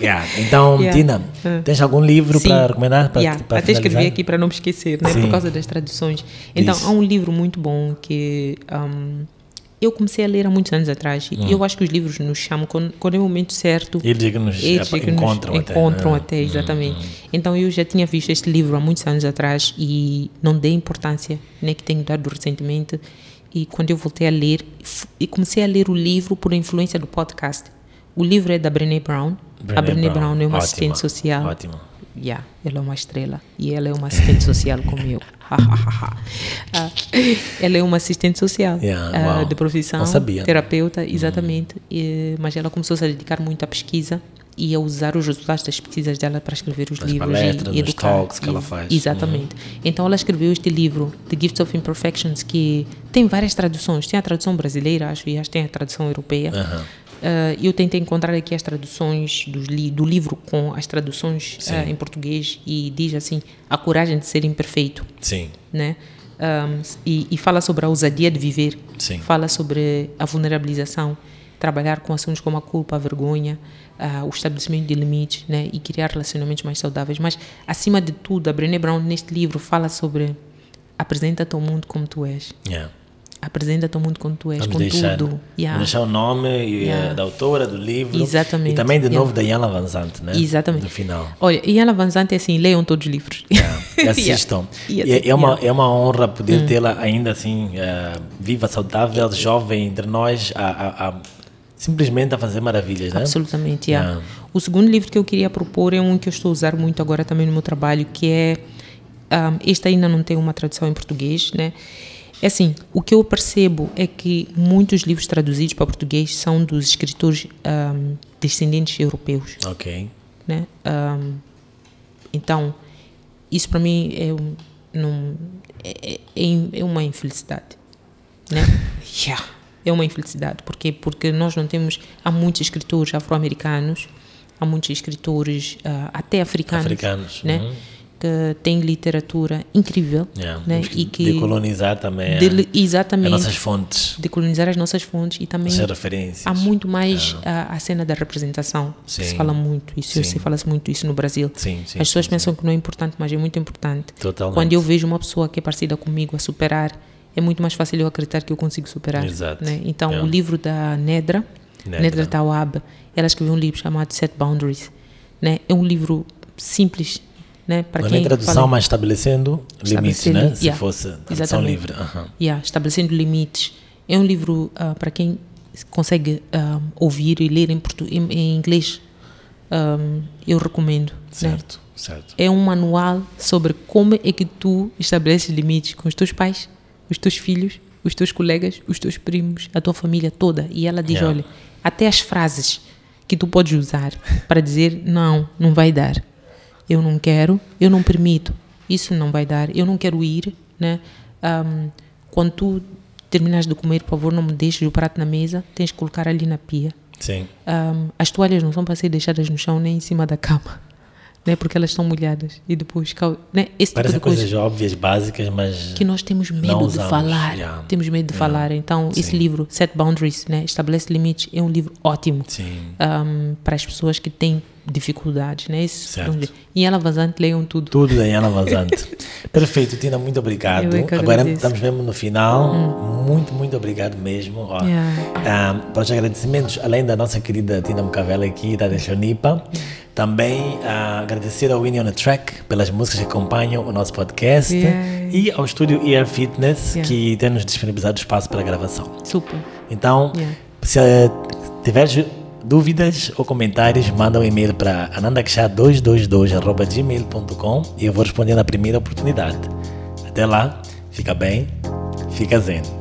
Yeah. Então, Yeah. Tina, Ah. tens algum livro para recomendar? Para, Yeah, para Até escrevi aqui para não me esquecer, né? Sim. por causa das traduções. Então, Isso. há um livro muito bom que um, eu comecei a ler há muitos anos atrás. Hum. E eu acho que os livros nos chamam quando, quando é o momento certo. Eles é que nos Eles é que nos encontram até. encontram Ah. até, exatamente. Então eu já tinha visto este livro há muitos anos atrás e não dei importância, né, que tenho dado recentemente. E quando eu voltei a ler, e comecei a ler o livro por influência do podcast. O livro é da Brené Brown. a Brené Brown, é uma Ótima, assistente social. Ótimo. Yeah, ela é uma estrela e ela é uma assistente social como eu. Ah, ela é uma assistente social Yeah, ah, uau. de profissão, terapeuta, exatamente. E- mas ela começou -se a dedicar muito à pesquisa e a usar os resultados das pesquisas dela para escrever os livros palestras, e, e educar. talks que ela faz. Exatamente. Então ela escreveu este livro, The Gift of Imperfections, que tem várias traduções. Tem a tradução brasileira, acho, e acho que tem a tradução europeia. Ah, eu tentei encontrar aqui as traduções dos li do livro com as traduções ah, em português e diz assim a coragem de ser imperfeito, Sim. né? Ahm, e, e fala sobre a ousadia de viver, Sim. fala sobre a vulnerabilização, trabalhar com assuntos como a culpa, a vergonha, ah, o estabelecimento de limites, né? E criar relacionamentos mais saudáveis. Mas acima de tudo, a Brené Brown neste livro fala sobre apresenta-te ao mundo como tu és, Yeah. Apresenta-te ao mundo como tu és, Vamos com deixar, tudo. Yeah. deixar o nome e, Yeah. eh, da autora do livro. Exatamente. E também, de Yeah. novo, da Yana Vanzante, né? Exatamente. No final. Olha, ela Vanzante é assim, leiam todos os livros. Yeah. Assistam. Yeah. É, é uma, Yeah. Hum. é uma honra poder tê-la ainda assim, eh, viva, saudável, jovem entre nós, a, a- a- simplesmente a fazer maravilhas, né? Absolutamente, yeah. Yeah. O segundo livro que eu queria propor é um que eu estou a usar muito agora também no meu trabalho, que é... Um, este ainda não tem uma tradução em português, né? É assim, o que eu percebo é que muitos livros traduzidos para português são dos escritores um, descendentes europeus, Ok. né? Um, então, isso para mim é, um, não, é, é, é uma infelicidade, né? Yeah, é uma infelicidade. Porque porque nós não temos há muitos escritores afro-americanos, há muitos escritores ah, até africanos, Africanos. né? uhum. Que tem literatura incrível, Yeah. né? E que decolonizar também dele- as exatamente nossas fontes, decolonizar as nossas fontes e também as há muito mais a, a cena da representação. que Se Sim. fala muito isso, Sim. se fala muito isso no Brasil. Sim, sim. As pessoas sim, pensam que não é importante, mas é muito importante. Totalmente. Quando eu vejo uma pessoa que é parecida comigo a superar, é muito mais fácil eu acreditar que eu consigo superar. Exato. né? Então, Yeah. o livro da Nedra, Nedra. Nedra, Tawab, ela escreveu um livro chamado Set Boundaries. Né? É um livro simples, né? Para Não é quem nem tradução, fala- mas estabelecendo limites, Estabelecendo- né? Se yeah. fosse tradução Exatamente. livre. Aham. Yeah, estabelecendo limites. É um livro ah, para quem consegue ah, ouvir e ler em, em, em inglês. ah, eu recomendo. né? Certo, certo. É um manual sobre como é que tu estabeleces limites com os teus pais, os teus filhos, os teus colegas, os teus primos, a tua família toda. E ela diz: Yeah. olha, até as frases que tu podes usar para dizer não, não vai dar. Eu não quero, eu não permito. Isso não vai dar. Eu não quero ir, né? Ahm, quando tu terminas de comer, por favor, não me deixes o prato na mesa. Tens que colocar ali na pia. Sim. Ahm, as toalhas não são para ser deixadas no chão nem em cima da cama, né? Porque elas estão molhadas e depois, né? Esse tipo Parecem de coisa coisas óbvias, básicas, mas. que nós temos medo de falar. yeah. Temos medo de falar. Então, esse Sim. livro, Set Boundaries, né? Estabelece limites, é um livro ótimo ahm, para as pessoas que têm dificuldades, né? Esse- Certo. E ela vazante leiam tudo. Tudo da Ana Vazante. Perfeito, Tina, muito obrigado. É Agora estamos mesmo no final. Muito, muito obrigado mesmo. Ó, Yeah. ah, para os agradecimentos, além da nossa querida Tina Mcavela aqui, da Deixonipa, também ah, agradecer ao Winnie on the Track pelas músicas que acompanham o nosso podcast Yeah. e ao estúdio Ear Fitness Yeah. que tem nos disponibilizado espaço para a gravação. Super. Então, se eh, tiveres dúvidas ou comentários, manda um e-mail para anandaksha222.gmail.com e eu vou responder na primeira oportunidade. Até lá, fica bem, fica zen.